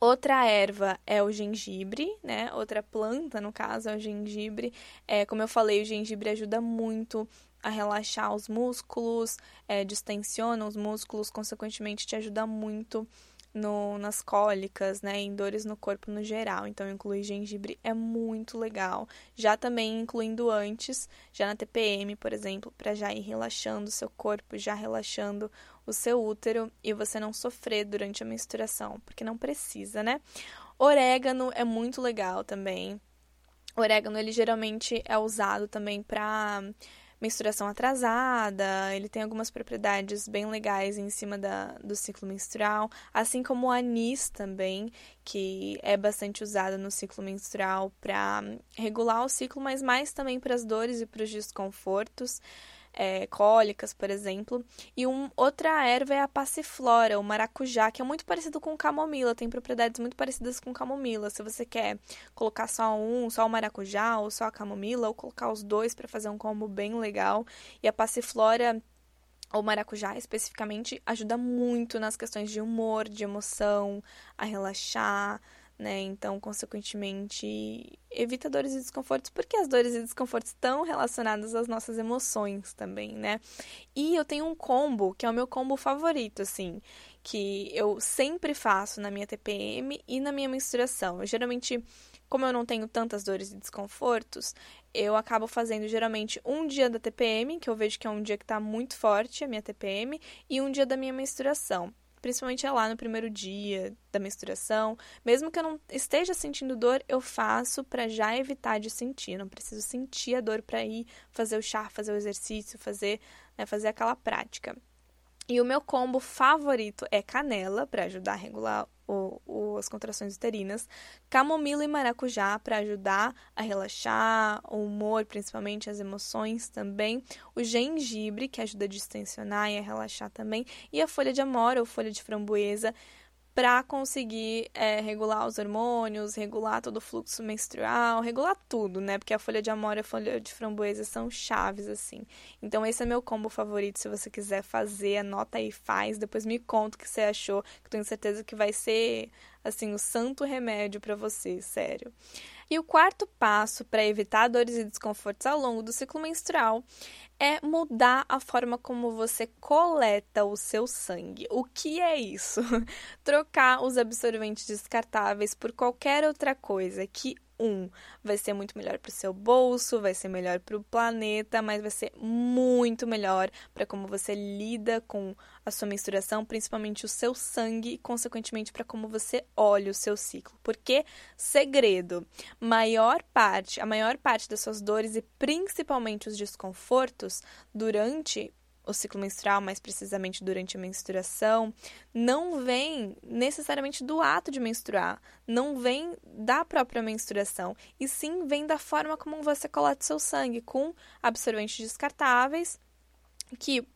Outra erva é o gengibre, né? Outra planta, no caso, é o gengibre. É, como eu falei, o gengibre ajuda muito a relaxar os músculos, é, distensiona os músculos, consequentemente te ajuda muito no, nas cólicas, né, em dores no corpo no geral. Então, incluir gengibre é muito legal. Já também incluindo antes, já na TPM, por exemplo, para já ir relaxando o seu corpo, já relaxando o seu útero e você não sofrer durante a menstruação, porque não precisa, né? Orégano é muito legal também. Orégano ele geralmente é usado também para menstruação atrasada, ele tem algumas propriedades bem legais em cima da, do ciclo menstrual, assim como o anis também, que é bastante usado no ciclo menstrual para regular o ciclo, mas mais também para as dores e para os desconfortos é, cólicas, por exemplo. E um, outra erva é a passiflora, o maracujá, que é muito parecido com camomila, tem propriedades muito parecidas com camomila. Se você quer colocar só um, só o maracujá ou só a camomila, ou colocar os dois para fazer um combo bem legal. E a passiflora ou maracujá especificamente ajuda muito nas questões de humor, de emoção, a relaxar, né? Então, consequentemente, evita dores e desconfortos, porque as dores e desconfortos estão relacionadas às nossas emoções também, né? E eu tenho um combo, que é o meu combo favorito, assim, que eu sempre faço na minha TPM e na minha menstruação. Eu, geralmente, como eu não tenho tantas dores e desconfortos, eu acabo fazendo geralmente um dia da TPM, que eu vejo que é um dia que está muito forte a minha TPM, e um dia da minha menstruação. Principalmente é lá no primeiro dia da menstruação. Mesmo que eu não esteja sentindo dor, eu faço para já evitar de sentir. Não preciso sentir a dor para ir fazer o chá, fazer o exercício, fazer, né, fazer aquela prática. E o meu combo favorito é canela, para ajudar a regular o, o, as contrações uterinas, camomila e maracujá para ajudar a relaxar o humor, principalmente as emoções também, o gengibre, que ajuda a distensionar e a relaxar também, e a folha de amora ou folha de framboesa para conseguir é, regular os hormônios, regular todo o fluxo menstrual, regular tudo, né? Porque a folha de amora e a folha de framboesa são chaves, assim. Então, esse é meu combo favorito. Se você quiser fazer, anota aí, faz. Depois me conta o que você achou, que tenho certeza que vai ser, assim, o santo remédio para você, sério. E o quarto passo para evitar dores e desconfortos ao longo do ciclo menstrual é mudar a forma como você coleta o seu sangue. O que é isso? Trocar os absorventes descartáveis por qualquer outra coisa que um, vai ser muito melhor para o seu bolso, vai ser melhor para o planeta, mas vai ser muito melhor para como você lida com a sua menstruação, principalmente o seu sangue e, consequentemente, para como você olha o seu ciclo. Porque, segredo, maior parte, a maior parte das suas dores e principalmente os desconfortos durante o ciclo menstrual, mais precisamente durante a menstruação, não vem necessariamente do ato de menstruar, não vem da própria menstruação, e sim vem da forma como você coleta seu sangue, com absorventes descartáveis, que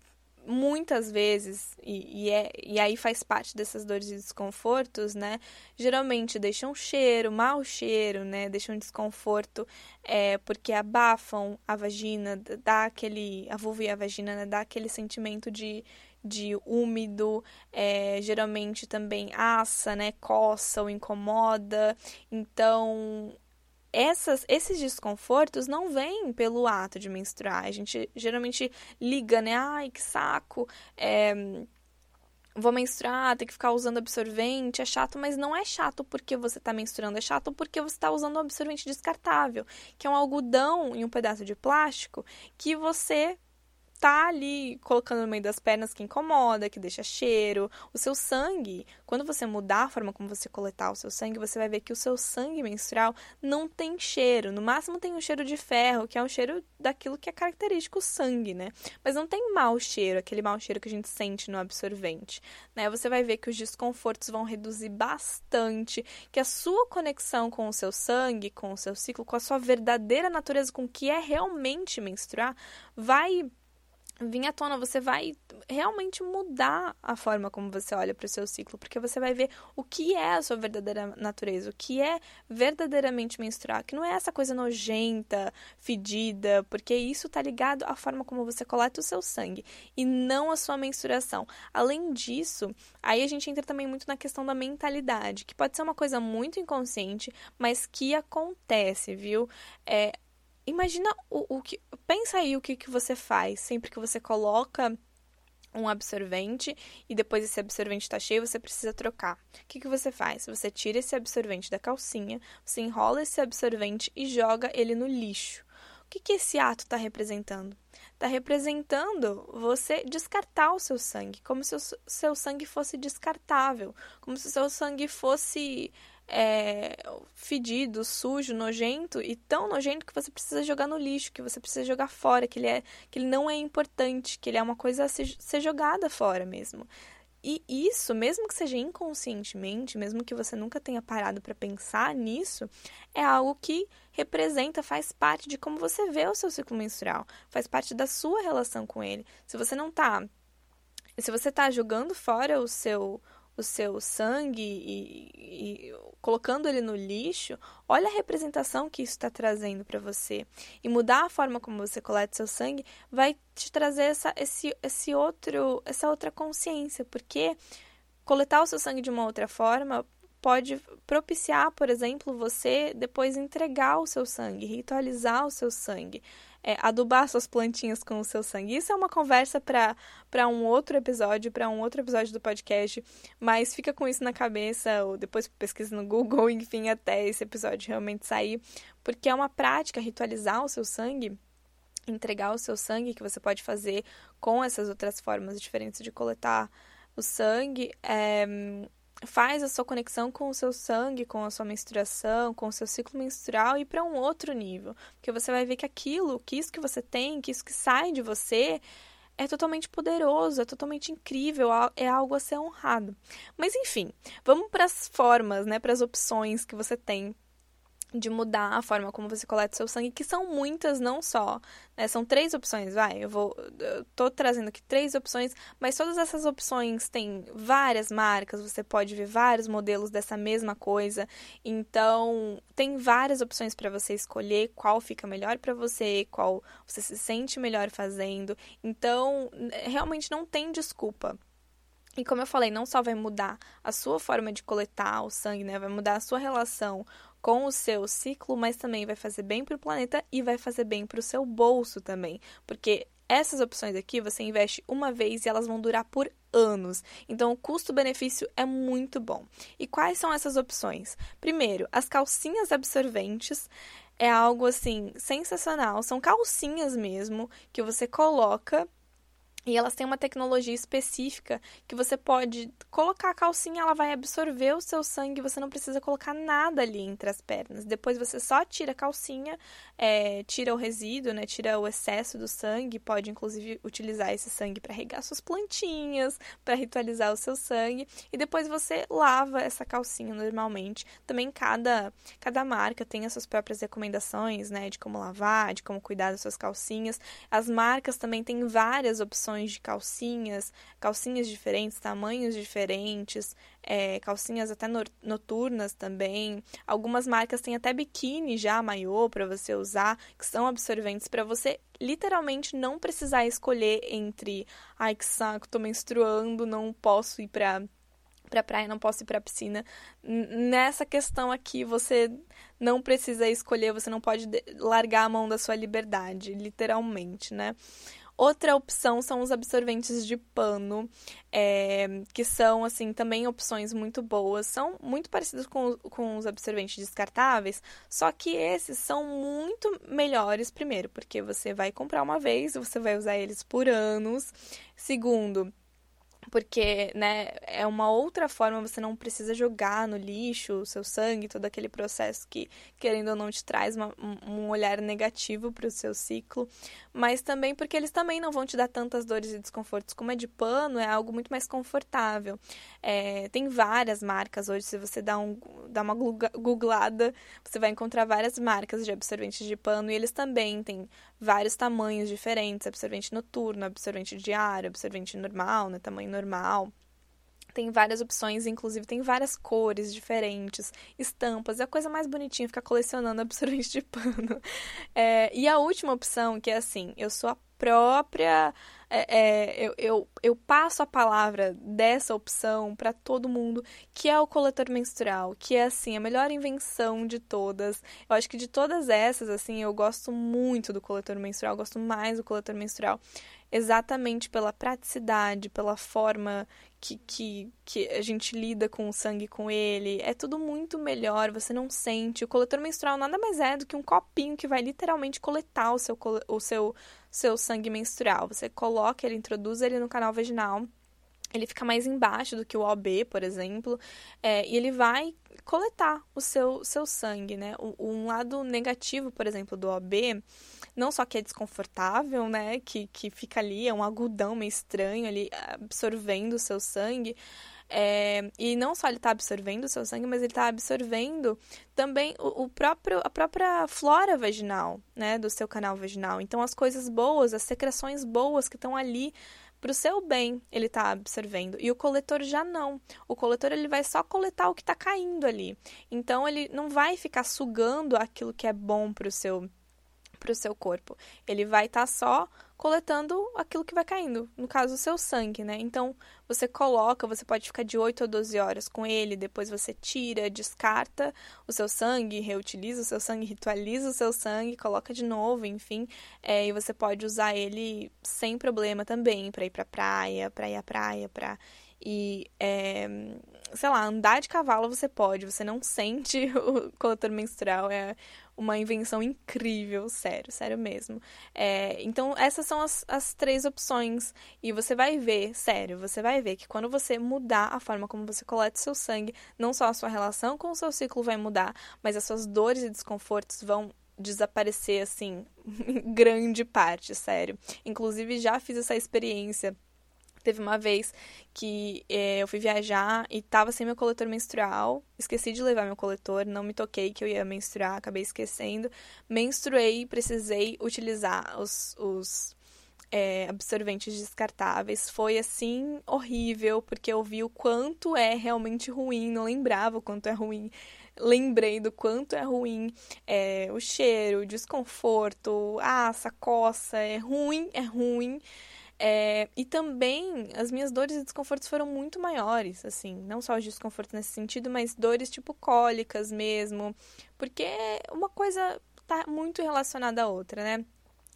muitas vezes, e, e, é, e aí faz parte dessas dores e desconfortos, né? Geralmente deixam cheiro, mau cheiro, né? Deixam desconforto é, porque abafam a vagina, dá aquele. a vulva e a vagina, né? Dá aquele sentimento de, de úmido, é, geralmente também assa, né? Coça ou incomoda. Então, essas, esses desconfortos não vêm pelo ato de menstruar. A gente geralmente liga, né? Ai, que saco. É, vou menstruar, tem que ficar usando absorvente, é chato, mas não é chato porque você está menstruando, é chato porque você está usando um absorvente descartável, que é um algodão em um pedaço de plástico que você tá ali colocando no meio das pernas que incomoda, que deixa cheiro. O seu sangue, quando você mudar a forma como você coletar o seu sangue, você vai ver que o seu sangue menstrual não tem cheiro. No máximo tem um cheiro de ferro, que é um cheiro daquilo que é característico o sangue, né? Mas não tem mau cheiro, aquele mau cheiro que a gente sente no absorvente, né? Você vai ver que os desconfortos vão reduzir bastante, que a sua conexão com o seu sangue, com o seu ciclo, com a sua verdadeira natureza, com o que é realmente menstruar, vai vir à tona, você vai realmente mudar a forma como você olha para o seu ciclo, porque você vai ver o que é a sua verdadeira natureza, o que é verdadeiramente menstruar, que não é essa coisa nojenta, fedida, porque isso está ligado à forma como você coleta o seu sangue e não a sua menstruação. Além disso, aí a gente entra também muito na questão da mentalidade, que pode ser uma coisa muito inconsciente, mas que acontece, viu? É, imagina o, o que. Pensa aí o que, que você faz sempre que você coloca um absorvente e depois esse absorvente está cheio, você precisa trocar. O que, que você faz? Você tira esse absorvente da calcinha, você enrola esse absorvente e joga ele no lixo. O que, que esse ato está representando? Está representando você descartar o seu sangue, como se o seu sangue fosse descartável, como se o seu sangue fosse é, fedido, sujo, nojento e tão nojento que você precisa jogar no lixo, que você precisa jogar fora, que ele, é, que ele não é importante, que ele é uma coisa a ser, ser jogada fora mesmo. E isso, mesmo que seja inconscientemente, mesmo que você nunca tenha parado para pensar nisso, é algo que representa, faz parte de como você vê o seu ciclo menstrual, faz parte da sua relação com ele. Se você não tá, se você tá jogando fora o seu o seu sangue e, e, colocando ele no lixo, olha a representação que isso está trazendo para você. E mudar a forma como você coleta seu sangue vai te trazer essa, esse, esse outro, essa outra consciência, porque coletar o seu sangue de uma outra forma pode propiciar, por exemplo, você depois entregar o seu sangue, ritualizar o seu sangue. É, adubar suas plantinhas com o seu sangue. Isso é uma conversa para um outro episódio, para um outro episódio do podcast, mas fica com isso na cabeça, ou depois pesquisa no Google, enfim, até esse episódio realmente sair, porque é uma prática ritualizar o seu sangue entregar o seu sangue, que você pode fazer com essas outras formas diferentes de coletar o sangue, é, faz a sua conexão com o seu sangue, com a sua menstruação, com o seu ciclo menstrual e para um outro nível. Porque você vai ver que aquilo, que isso que você tem, que isso que sai de você é totalmente poderoso, é totalmente incrível, é algo a ser honrado. Mas enfim, vamos para as formas, né, para as opções que você tem de mudar a forma como você coleta seu sangue, que são muitas, não só. Né? São três opções, vai. Eu vou. Eu tô trazendo aqui três opções, mas todas essas opções têm várias marcas, você pode ver vários modelos dessa mesma coisa. Então, tem várias opções para você escolher qual fica melhor para você, qual você se sente melhor fazendo. Então, realmente não tem desculpa. E como eu falei, não só vai mudar a sua forma de coletar o sangue, né? Vai mudar a sua relação com o seu ciclo, mas também vai fazer bem para o planeta e vai fazer bem para o seu bolso também, porque essas opções aqui você investe uma vez e elas vão durar por anos. Então o custo-benefício é muito bom. E quais são essas opções? Primeiro, as calcinhas absorventes é algo assim sensacional. São calcinhas mesmo que você coloca e elas têm uma tecnologia específica que você pode colocar a calcinha, ela vai absorver o seu sangue, você não precisa colocar nada ali entre as pernas. Depois você só tira a calcinha, é, tira o resíduo, né, tira o excesso do sangue, pode inclusive utilizar esse sangue para regar suas plantinhas, para ritualizar o seu sangue, e depois você lava essa calcinha normalmente. Também cada, cada marca tem as suas próprias recomendações, né, de como lavar, de como cuidar das suas calcinhas. As marcas também têm várias opções de calcinhas, calcinhas diferentes, tamanhos diferentes, é, calcinhas até noturnas também. Algumas marcas têm até biquíni já, maiô, para você usar, que são absorventes para você literalmente não precisar escolher entre ai que saco, tô menstruando, não posso ir para para praia, não posso ir para piscina. Nessa questão aqui, você não precisa escolher, você não pode largar a mão da sua liberdade, literalmente, né? Outra opção são os absorventes de pano, é, que são, assim, também opções muito boas. São muito parecidos com, com os absorventes descartáveis, só que esses são muito melhores, primeiro, porque você vai comprar uma vez, você vai usar eles por anos. Segundo, porque, né, é uma outra forma, você não precisa jogar no lixo o seu sangue, todo aquele processo que, querendo ou não, te traz uma, um olhar negativo para o seu ciclo, mas também porque eles também não vão te dar tantas dores e desconfortos. Como é de pano, é algo muito mais confortável. É, tem várias marcas hoje, se você dá, um, dá uma googlada, você vai encontrar várias marcas de absorventes de pano, e eles também têm vários tamanhos diferentes, absorvente noturno, absorvente diário, absorvente normal, né, tamanho normal. Tem várias opções, inclusive tem várias cores diferentes, estampas. É a coisa mais bonitinha ficar colecionando absorvente de pano. É, e a última opção, que é assim, eu sou a própria. É, é, eu, eu, eu, passo a palavra dessa opção para todo mundo, que é o coletor menstrual, que é assim, a melhor invenção de todas. Eu acho que de todas essas, assim, eu gosto muito do coletor menstrual, gosto mais do coletor menstrual exatamente pela praticidade, pela forma que, que, que a gente lida com o sangue com ele. É tudo muito melhor, você não sente. O coletor menstrual nada mais é do que um copinho que vai literalmente coletar o seu, o seu, seu sangue menstrual. Você coloca ele, introduz ele no canal vaginal. Ele fica mais embaixo do que o OB, por exemplo, é, e ele vai coletar o seu, seu sangue, né? Um lado negativo, por exemplo, do OB não só que é desconfortável, né? Que, que fica ali, é um agudão meio estranho ali, absorvendo o seu sangue. É, e não só ele está absorvendo o seu sangue, mas ele está absorvendo também o, o, próprio, a própria flora vaginal, né, do seu canal vaginal. Então, as coisas boas, as secreções boas que estão ali para o seu bem, ele está absorvendo. E o coletor já não. O coletor ele vai só coletar o que está caindo ali. Então, ele não vai ficar sugando aquilo que é bom para o seu para o seu corpo. Ele vai estar tá só coletando aquilo que vai caindo, no caso o seu sangue, né? Então, você coloca, você pode ficar de 8 a 12 horas com ele, depois você tira, descarta o seu sangue, reutiliza o seu sangue, ritualiza o seu sangue, coloca de novo, enfim, é, e você pode usar ele sem problema também para ir para praia, para ir à praia, para e é, sei lá, andar de cavalo você pode, você não sente o coletor menstrual, é uma invenção incrível, sério, sério mesmo. É, então, essas são as, as três opções. E você vai ver, sério, você vai ver que quando você mudar a forma como você coleta o seu sangue, não só a sua relação com o seu ciclo vai mudar, mas as suas dores e desconfortos vão desaparecer, assim, em grande parte, sério. Inclusive, já fiz essa experiência Teve uma vez que é, eu fui viajar e tava sem meu coletor menstrual. Esqueci de levar meu coletor, não me toquei que eu ia menstruar, acabei esquecendo. Menstruei, precisei utilizar os, os é, absorventes descartáveis. Foi assim horrível, porque eu vi o quanto é realmente ruim, não lembrava o quanto é ruim. Lembrei do quanto é ruim é, o cheiro, o desconforto, a coça, é ruim, é ruim. É, e também as minhas dores e desconfortos foram muito maiores, assim, não só os desconfortos nesse sentido, mas dores tipo cólicas mesmo, porque uma coisa tá muito relacionada à outra, né?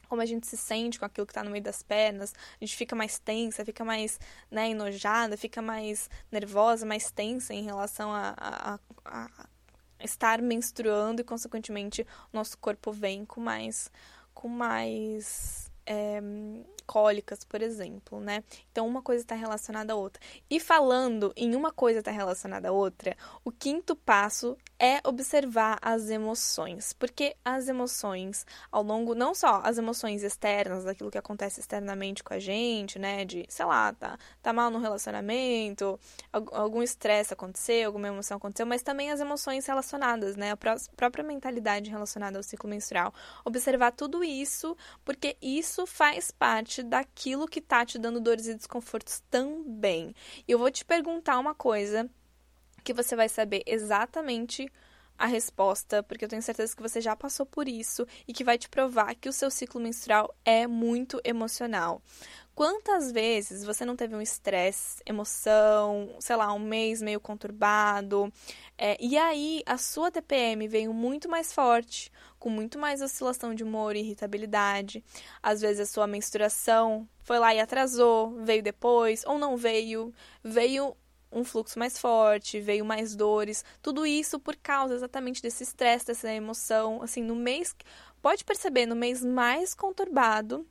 Como a gente se sente com aquilo que tá no meio das pernas, a gente fica mais tensa, fica mais né, enojada, fica mais nervosa, mais tensa em relação a, a, a, estar menstruando e, consequentemente, o nosso corpo vem com mais. com mais. É, cólicas, por exemplo, né? Então uma coisa está relacionada à outra. E falando em uma coisa está relacionada à outra, o quinto passo é observar as emoções, porque as emoções ao longo não só as emoções externas, daquilo que acontece externamente com a gente, né, de, sei lá, tá, tá mal no relacionamento, algum estresse aconteceu, alguma emoção aconteceu, mas também as emoções relacionadas, né, a própria mentalidade relacionada ao ciclo menstrual. Observar tudo isso, porque isso faz parte parte daquilo que tá te dando dores e desconfortos também. E eu vou te perguntar uma coisa que você vai saber exatamente a resposta, porque eu tenho certeza que você já passou por isso e que vai te provar que o seu ciclo menstrual é muito emocional. Quantas vezes você não teve um estresse, emoção, sei lá, um mês meio conturbado, é, e aí a sua TPM veio muito mais forte, com muito mais oscilação de humor e irritabilidade. Às vezes a sua menstruação foi lá e atrasou, veio depois, ou não veio, veio um fluxo mais forte, veio mais dores, tudo isso por causa exatamente desse estresse, dessa emoção. Assim, no mês, pode perceber, no mês mais conturbado,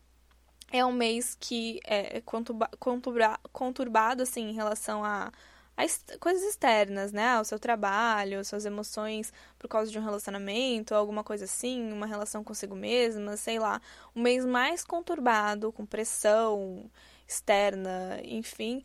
é um mês que é conturba, conturba, conturbado, assim, em relação a, a coisas externas, né? Ao seu trabalho, suas emoções por causa de um relacionamento, alguma coisa assim, uma relação consigo mesma, sei lá. Um mês mais conturbado, com pressão externa, enfim,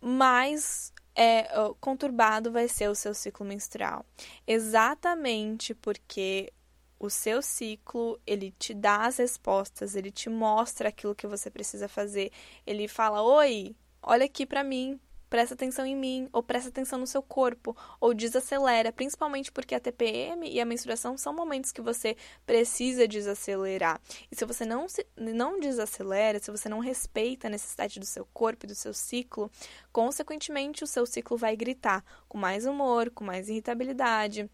mais é, conturbado vai ser o seu ciclo menstrual. Exatamente porque o seu ciclo, ele te dá as respostas, ele te mostra aquilo que você precisa fazer. Ele fala: "Oi, olha aqui para mim, presta atenção em mim, ou presta atenção no seu corpo, ou desacelera, principalmente porque a TPM e a menstruação são momentos que você precisa desacelerar. E se você não, se, não desacelera, se você não respeita a necessidade do seu corpo e do seu ciclo, consequentemente o seu ciclo vai gritar com mais humor, com mais irritabilidade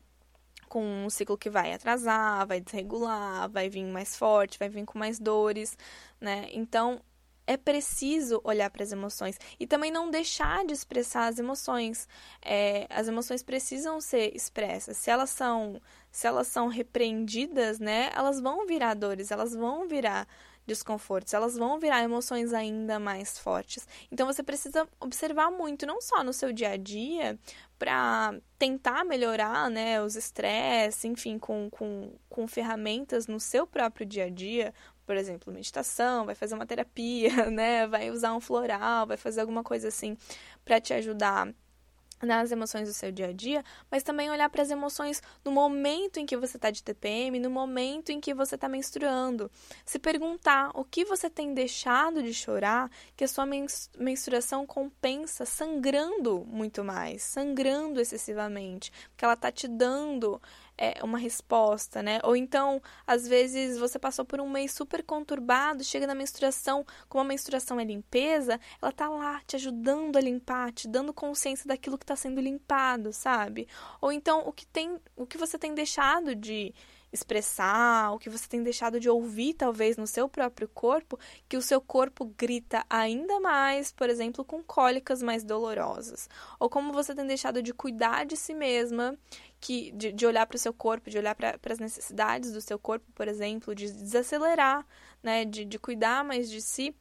com um ciclo que vai atrasar, vai desregular, vai vir mais forte, vai vir com mais dores, né? Então, é preciso olhar para as emoções e também não deixar de expressar as emoções. É, as emoções precisam ser expressas. Se elas são, se elas são repreendidas, né, elas vão virar dores, elas vão virar desconfortos, elas vão virar emoções ainda mais fortes. Então você precisa observar muito, não só no seu dia a dia, para tentar melhorar né, os estresses, enfim, com, com, com ferramentas no seu próprio dia a dia, por exemplo, meditação, vai fazer uma terapia, né, vai usar um floral, vai fazer alguma coisa assim para te ajudar nas emoções do seu dia a dia, mas também olhar para as emoções no momento em que você está de TPM, no momento em que você está menstruando. Se perguntar o que você tem deixado de chorar, que a sua menstruação compensa sangrando muito mais, sangrando excessivamente, porque ela está te dando é, uma resposta, né? Ou então, às vezes, você passou por um mês super conturbado, chega na menstruação, como a menstruação é limpeza, ela tá lá te ajudando a limpar, te dando consciência daquilo que está sendo limpado, sabe? Ou então, o que tem, o que você tem deixado de expressar, o que você tem deixado de ouvir, talvez, no seu próprio corpo, que o seu corpo grita ainda mais, por exemplo, com cólicas mais dolorosas. Ou como você tem deixado de cuidar de si mesma, que, de, de olhar para o seu corpo, de olhar para as necessidades do seu corpo, por exemplo, de desacelerar, né, de, de cuidar mais de si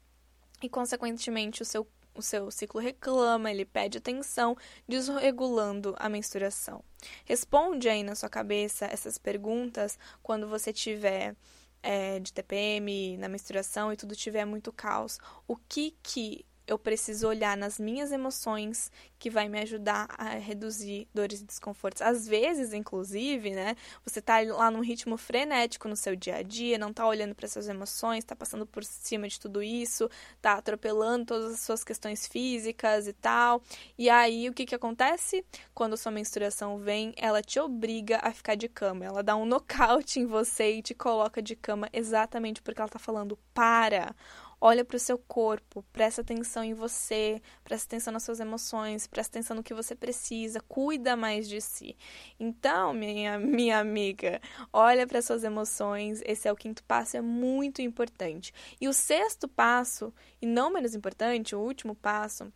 e, consequentemente, o seu o seu ciclo reclama, ele pede atenção, desregulando a menstruação. Responde aí na sua cabeça essas perguntas quando você tiver é, de TPM, na menstruação e tudo tiver muito caos. O que que eu preciso olhar nas minhas emoções que vai me ajudar a reduzir dores e desconfortos. Às vezes, inclusive, né, você tá lá num ritmo frenético no seu dia a dia, não tá olhando para suas emoções, tá passando por cima de tudo isso, tá atropelando todas as suas questões físicas e tal. E aí, o que que acontece? Quando a sua menstruação vem, ela te obriga a ficar de cama. Ela dá um nocaute em você e te coloca de cama exatamente porque ela tá falando para Olha para o seu corpo, presta atenção em você, presta atenção nas suas emoções, presta atenção no que você precisa, cuida mais de si. Então, minha, minha amiga, olha para suas emoções, esse é o quinto passo, é muito importante. E o sexto passo, e não menos importante, o último passo,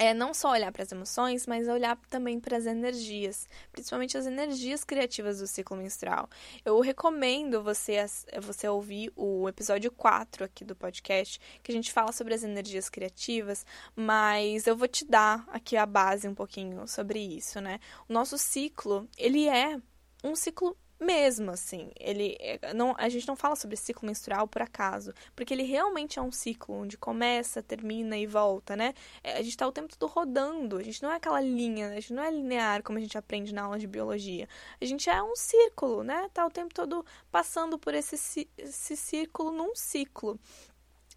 é não só olhar para as emoções, mas olhar também para as energias, principalmente as energias criativas do ciclo menstrual. Eu recomendo você, você ouvir o episódio 4 aqui do podcast, que a gente fala sobre as energias criativas, mas eu vou te dar aqui a base um pouquinho sobre isso, né? O nosso ciclo, ele é um ciclo mesmo, assim. Ele é, não, a gente não fala sobre ciclo menstrual por acaso, porque ele realmente é um ciclo onde começa, termina e volta, né? É, a gente tá o tempo todo rodando, a gente não é aquela linha, a gente não é linear como a gente aprende na aula de biologia. A gente é um círculo, né? Tá o tempo todo passando por esse, esse círculo num ciclo.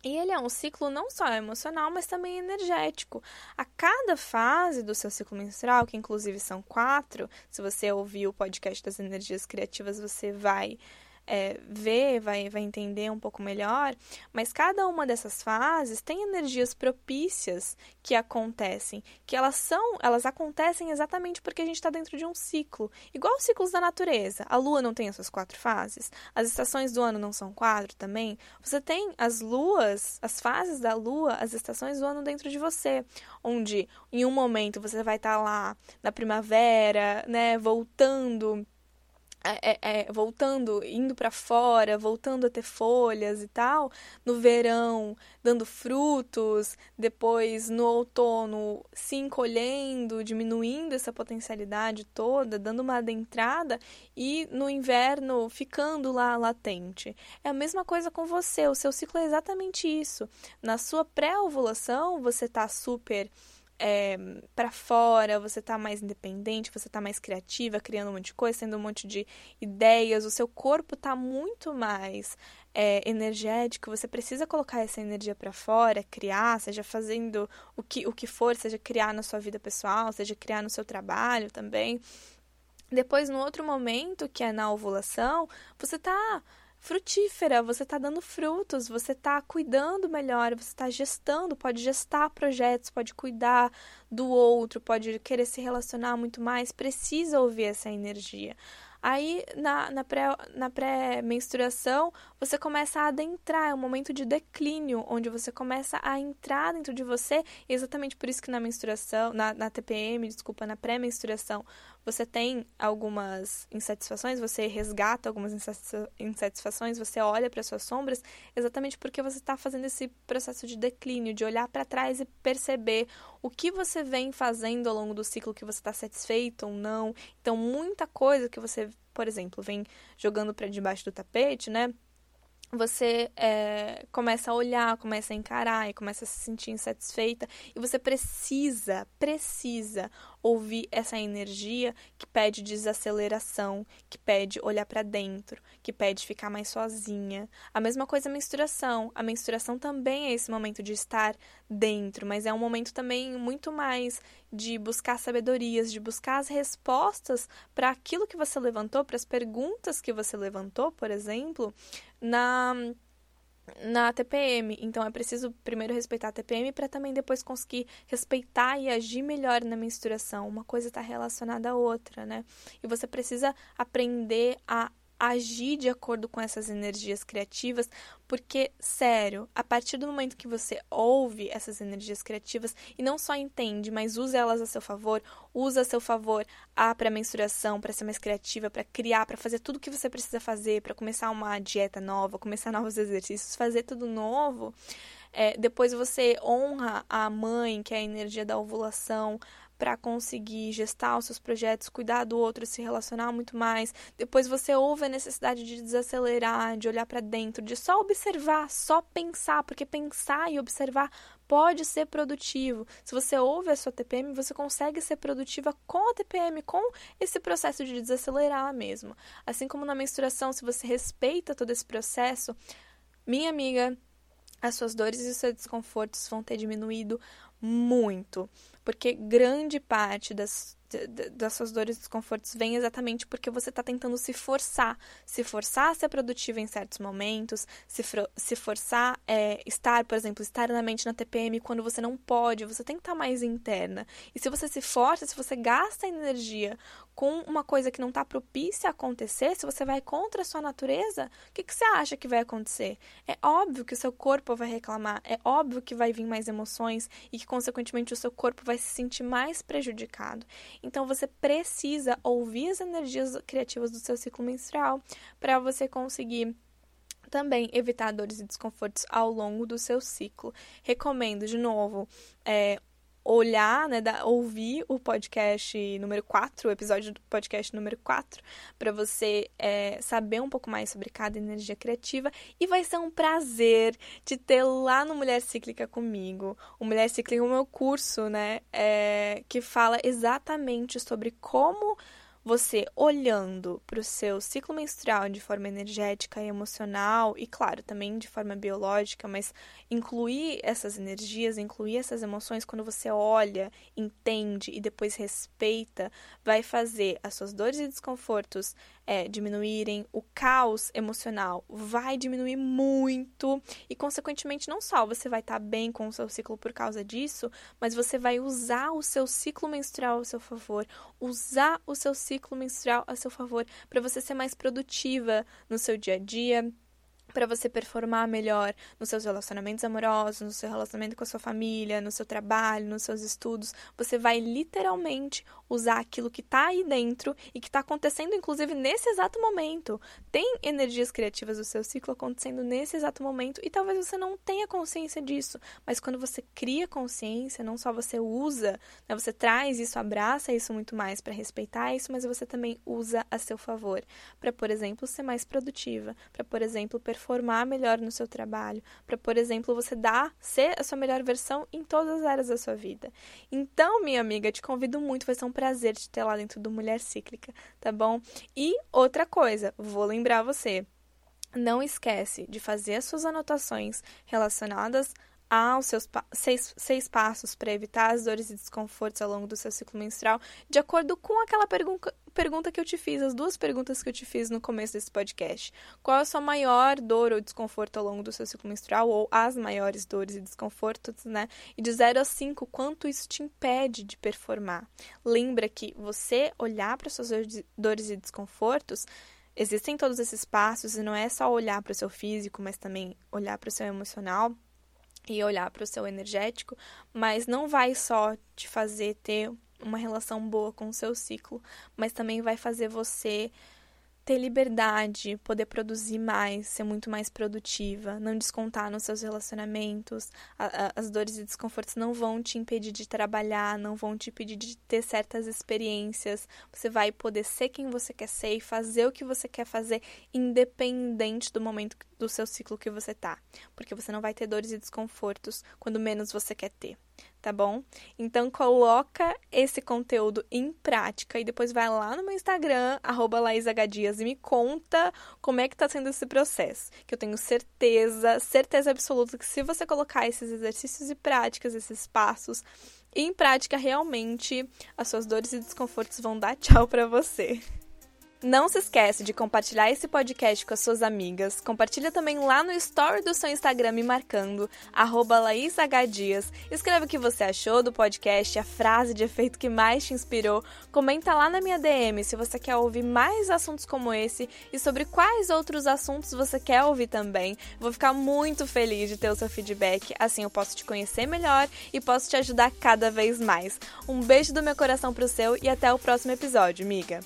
E ele é um ciclo não só emocional, mas também energético. A cada fase do seu ciclo menstrual, que inclusive são quatro, se você ouvir o podcast das energias criativas, você vai é, ver, vai, vai entender um pouco melhor, mas cada uma dessas fases tem energias propícias que acontecem, que elas são, elas acontecem exatamente porque a gente está dentro de um ciclo, igual os ciclos da natureza. A lua não tem as suas quatro fases, as estações do ano não são quatro também. Você tem as luas, as fases da lua, as estações do ano dentro de você, onde em um momento você vai estar tá lá na primavera, né, voltando é, é, é, voltando, indo para fora, voltando a ter folhas e tal, no verão dando frutos, depois no outono se encolhendo, diminuindo essa potencialidade toda, dando uma adentrada e no inverno ficando lá latente. É a mesma coisa com você, o seu ciclo é exatamente isso. Na sua pré-ovulação, você está super é, para fora, você tá mais independente, você tá mais criativa, criando um monte de coisa, tendo um monte de ideias, o seu corpo tá muito mais é, energético, você precisa colocar essa energia para fora, criar, seja fazendo o que, o que for, seja criar na sua vida pessoal, seja criar no seu trabalho também. Depois, no outro momento, que é na ovulação, você tá frutífera, você está dando frutos, você está cuidando melhor, você está gestando, pode gestar projetos, pode cuidar do outro, pode querer se relacionar muito mais, precisa ouvir essa energia. Aí, na, na, pré, na pré-menstruação, você começa a adentrar, é um momento de declínio, onde você começa a entrar dentro de você, exatamente por isso que na menstruação, na, na TPM, desculpa, na pré-menstruação, você tem algumas insatisfações, você resgata algumas insatisfações, você olha para suas sombras, exatamente porque você está fazendo esse processo de declínio, de olhar para trás e perceber o que você vem fazendo ao longo do ciclo que você está satisfeito ou não. Então, muita coisa que você, por exemplo, vem jogando para debaixo do tapete, né? você é, começa a olhar, começa a encarar e começa a se sentir insatisfeita e você precisa, precisa ouvir essa energia que pede desaceleração, que pede olhar para dentro, que pede ficar mais sozinha. A mesma coisa a menstruação. A menstruação também é esse momento de estar dentro, mas é um momento também muito mais de buscar sabedorias, de buscar as respostas para aquilo que você levantou, para as perguntas que você levantou, por exemplo, na na TPM. Então é preciso primeiro respeitar a TPM para também depois conseguir respeitar e agir melhor na menstruação. Uma coisa está relacionada à outra, né? E você precisa aprender a agir de acordo com essas energias criativas, porque, sério, a partir do momento que você ouve essas energias criativas e não só entende, mas usa elas a seu favor, usa a seu favor a para menstruação, para ser mais criativa, para criar, para fazer tudo o que você precisa fazer, para começar uma dieta nova, começar novos exercícios, fazer tudo novo. É, depois você honra a mãe, que é a energia da ovulação, para conseguir gestar os seus projetos, cuidar do outro, se relacionar muito mais. Depois você ouve a necessidade de desacelerar, de olhar para dentro, de só observar, só pensar, porque pensar e observar pode ser produtivo. Se você ouve a sua TPM, você consegue ser produtiva com a TPM, com esse processo de desacelerar mesmo. Assim como na menstruação, se você respeita todo esse processo, minha amiga, as suas dores e os seus desconfortos vão ter diminuído muito, porque grande parte das, das suas dores e desconfortos vem exatamente porque você está tentando se forçar, se forçar a ser produtiva em certos momentos, se, se forçar é, estar, por exemplo, estar na mente na TPM quando você não pode, você tem que estar mais interna. E se você se força, se você gasta energia com uma coisa que não está propícia a acontecer, se você vai contra a sua natureza, o que, que você acha que vai acontecer? É óbvio que o seu corpo vai reclamar, é óbvio que vai vir mais emoções e que, consequentemente, o seu corpo vai se sentir mais prejudicado. Então, você precisa ouvir as energias criativas do seu ciclo menstrual para você conseguir também evitar dores e desconfortos ao longo do seu ciclo. Recomendo, de novo, é, olhar, né, da, ouvir o podcast número 4, o episódio do podcast número 4, para você é, saber um pouco mais sobre cada energia criativa. E vai ser um prazer te ter lá no Mulher Cíclica comigo. O Mulher Cíclica é o meu curso, né, é, que fala exatamente sobre como você olhando para o seu ciclo menstrual de forma energética e emocional, e claro, também de forma biológica, mas incluir essas energias, incluir essas emoções, quando você olha, entende e depois respeita, vai fazer as suas dores e desconfortos é, diminuírem, o caos emocional vai diminuir muito e, consequentemente, não só você vai estar tá bem com o seu ciclo por causa disso, mas você vai usar o seu ciclo menstrual a seu favor, usar o seu ciclo menstrual a seu favor para você ser mais produtiva no seu dia a dia, para você performar melhor nos seus relacionamentos amorosos, no seu relacionamento com a sua família, no seu trabalho, nos seus estudos. Você vai literalmente usar aquilo que está aí dentro e que está acontecendo, inclusive, nesse exato momento. Tem energias criativas do seu ciclo acontecendo nesse exato momento e talvez você não tenha consciência disso, mas quando você cria consciência, não só você usa, né, você traz isso, abraça isso muito mais para respeitar isso, mas você também usa a seu favor, para, por exemplo, ser mais produtiva, para, por exemplo, performar melhor no seu trabalho, para, por exemplo, você dar, ser a sua melhor versão em todas as áreas da sua vida. Então, minha amiga, te convido muito, vai ser um prazer te ter lá dentro do Mulher Cíclica, tá bom? E outra coisa, vou lembrar você, não esquece de fazer as suas anotações relacionadas aos seus seis, seis passos para evitar as dores e desconfortos ao longo do seu ciclo menstrual, de acordo com aquela pergunta, pergunta que eu te fiz, as duas perguntas que eu te fiz no começo desse podcast. Qual é a sua maior dor ou desconforto ao longo do seu ciclo menstrual, ou as maiores dores e desconfortos, né? E de 0 a 5, quanto isso te impede de performar? Lembra que você olhar para suas dores e desconfortos existem todos esses passos e não é só olhar para o seu físico, mas também olhar para o seu emocional e olhar para o seu energético, mas não vai só te fazer ter uma relação boa com o seu ciclo, mas também vai fazer você ter liberdade, poder produzir mais, ser muito mais produtiva, não descontar nos seus relacionamentos. A, a, as dores e desconfortos não vão te impedir de trabalhar, não vão te impedir de ter certas experiências. Você vai poder ser quem você quer ser e fazer o que você quer fazer, independente do momento do seu ciclo que você tá. Porque você não vai ter dores e desconfortos quando menos você quer ter. Tá bom? Então coloca esse conteúdo em prática e depois vai lá no meu Instagram, laisagadias, e me conta como é que tá sendo esse processo. Que eu tenho certeza, certeza absoluta que se você colocar esses exercícios e práticas, esses passos em prática, realmente as suas dores e desconfortos vão dar tchau para você. Não se esquece de compartilhar esse podcast com as suas amigas. Compartilha também lá no story do seu Instagram me marcando, LaísHDias. Escreve o que você achou do podcast, a frase de efeito que mais te inspirou. Comenta lá na minha DM se você quer ouvir mais assuntos como esse e sobre quais outros assuntos você quer ouvir também. Vou ficar muito feliz de ter o seu feedback, assim eu posso te conhecer melhor e posso te ajudar cada vez mais. Um beijo do meu coração pro seu e até o próximo episódio, amiga.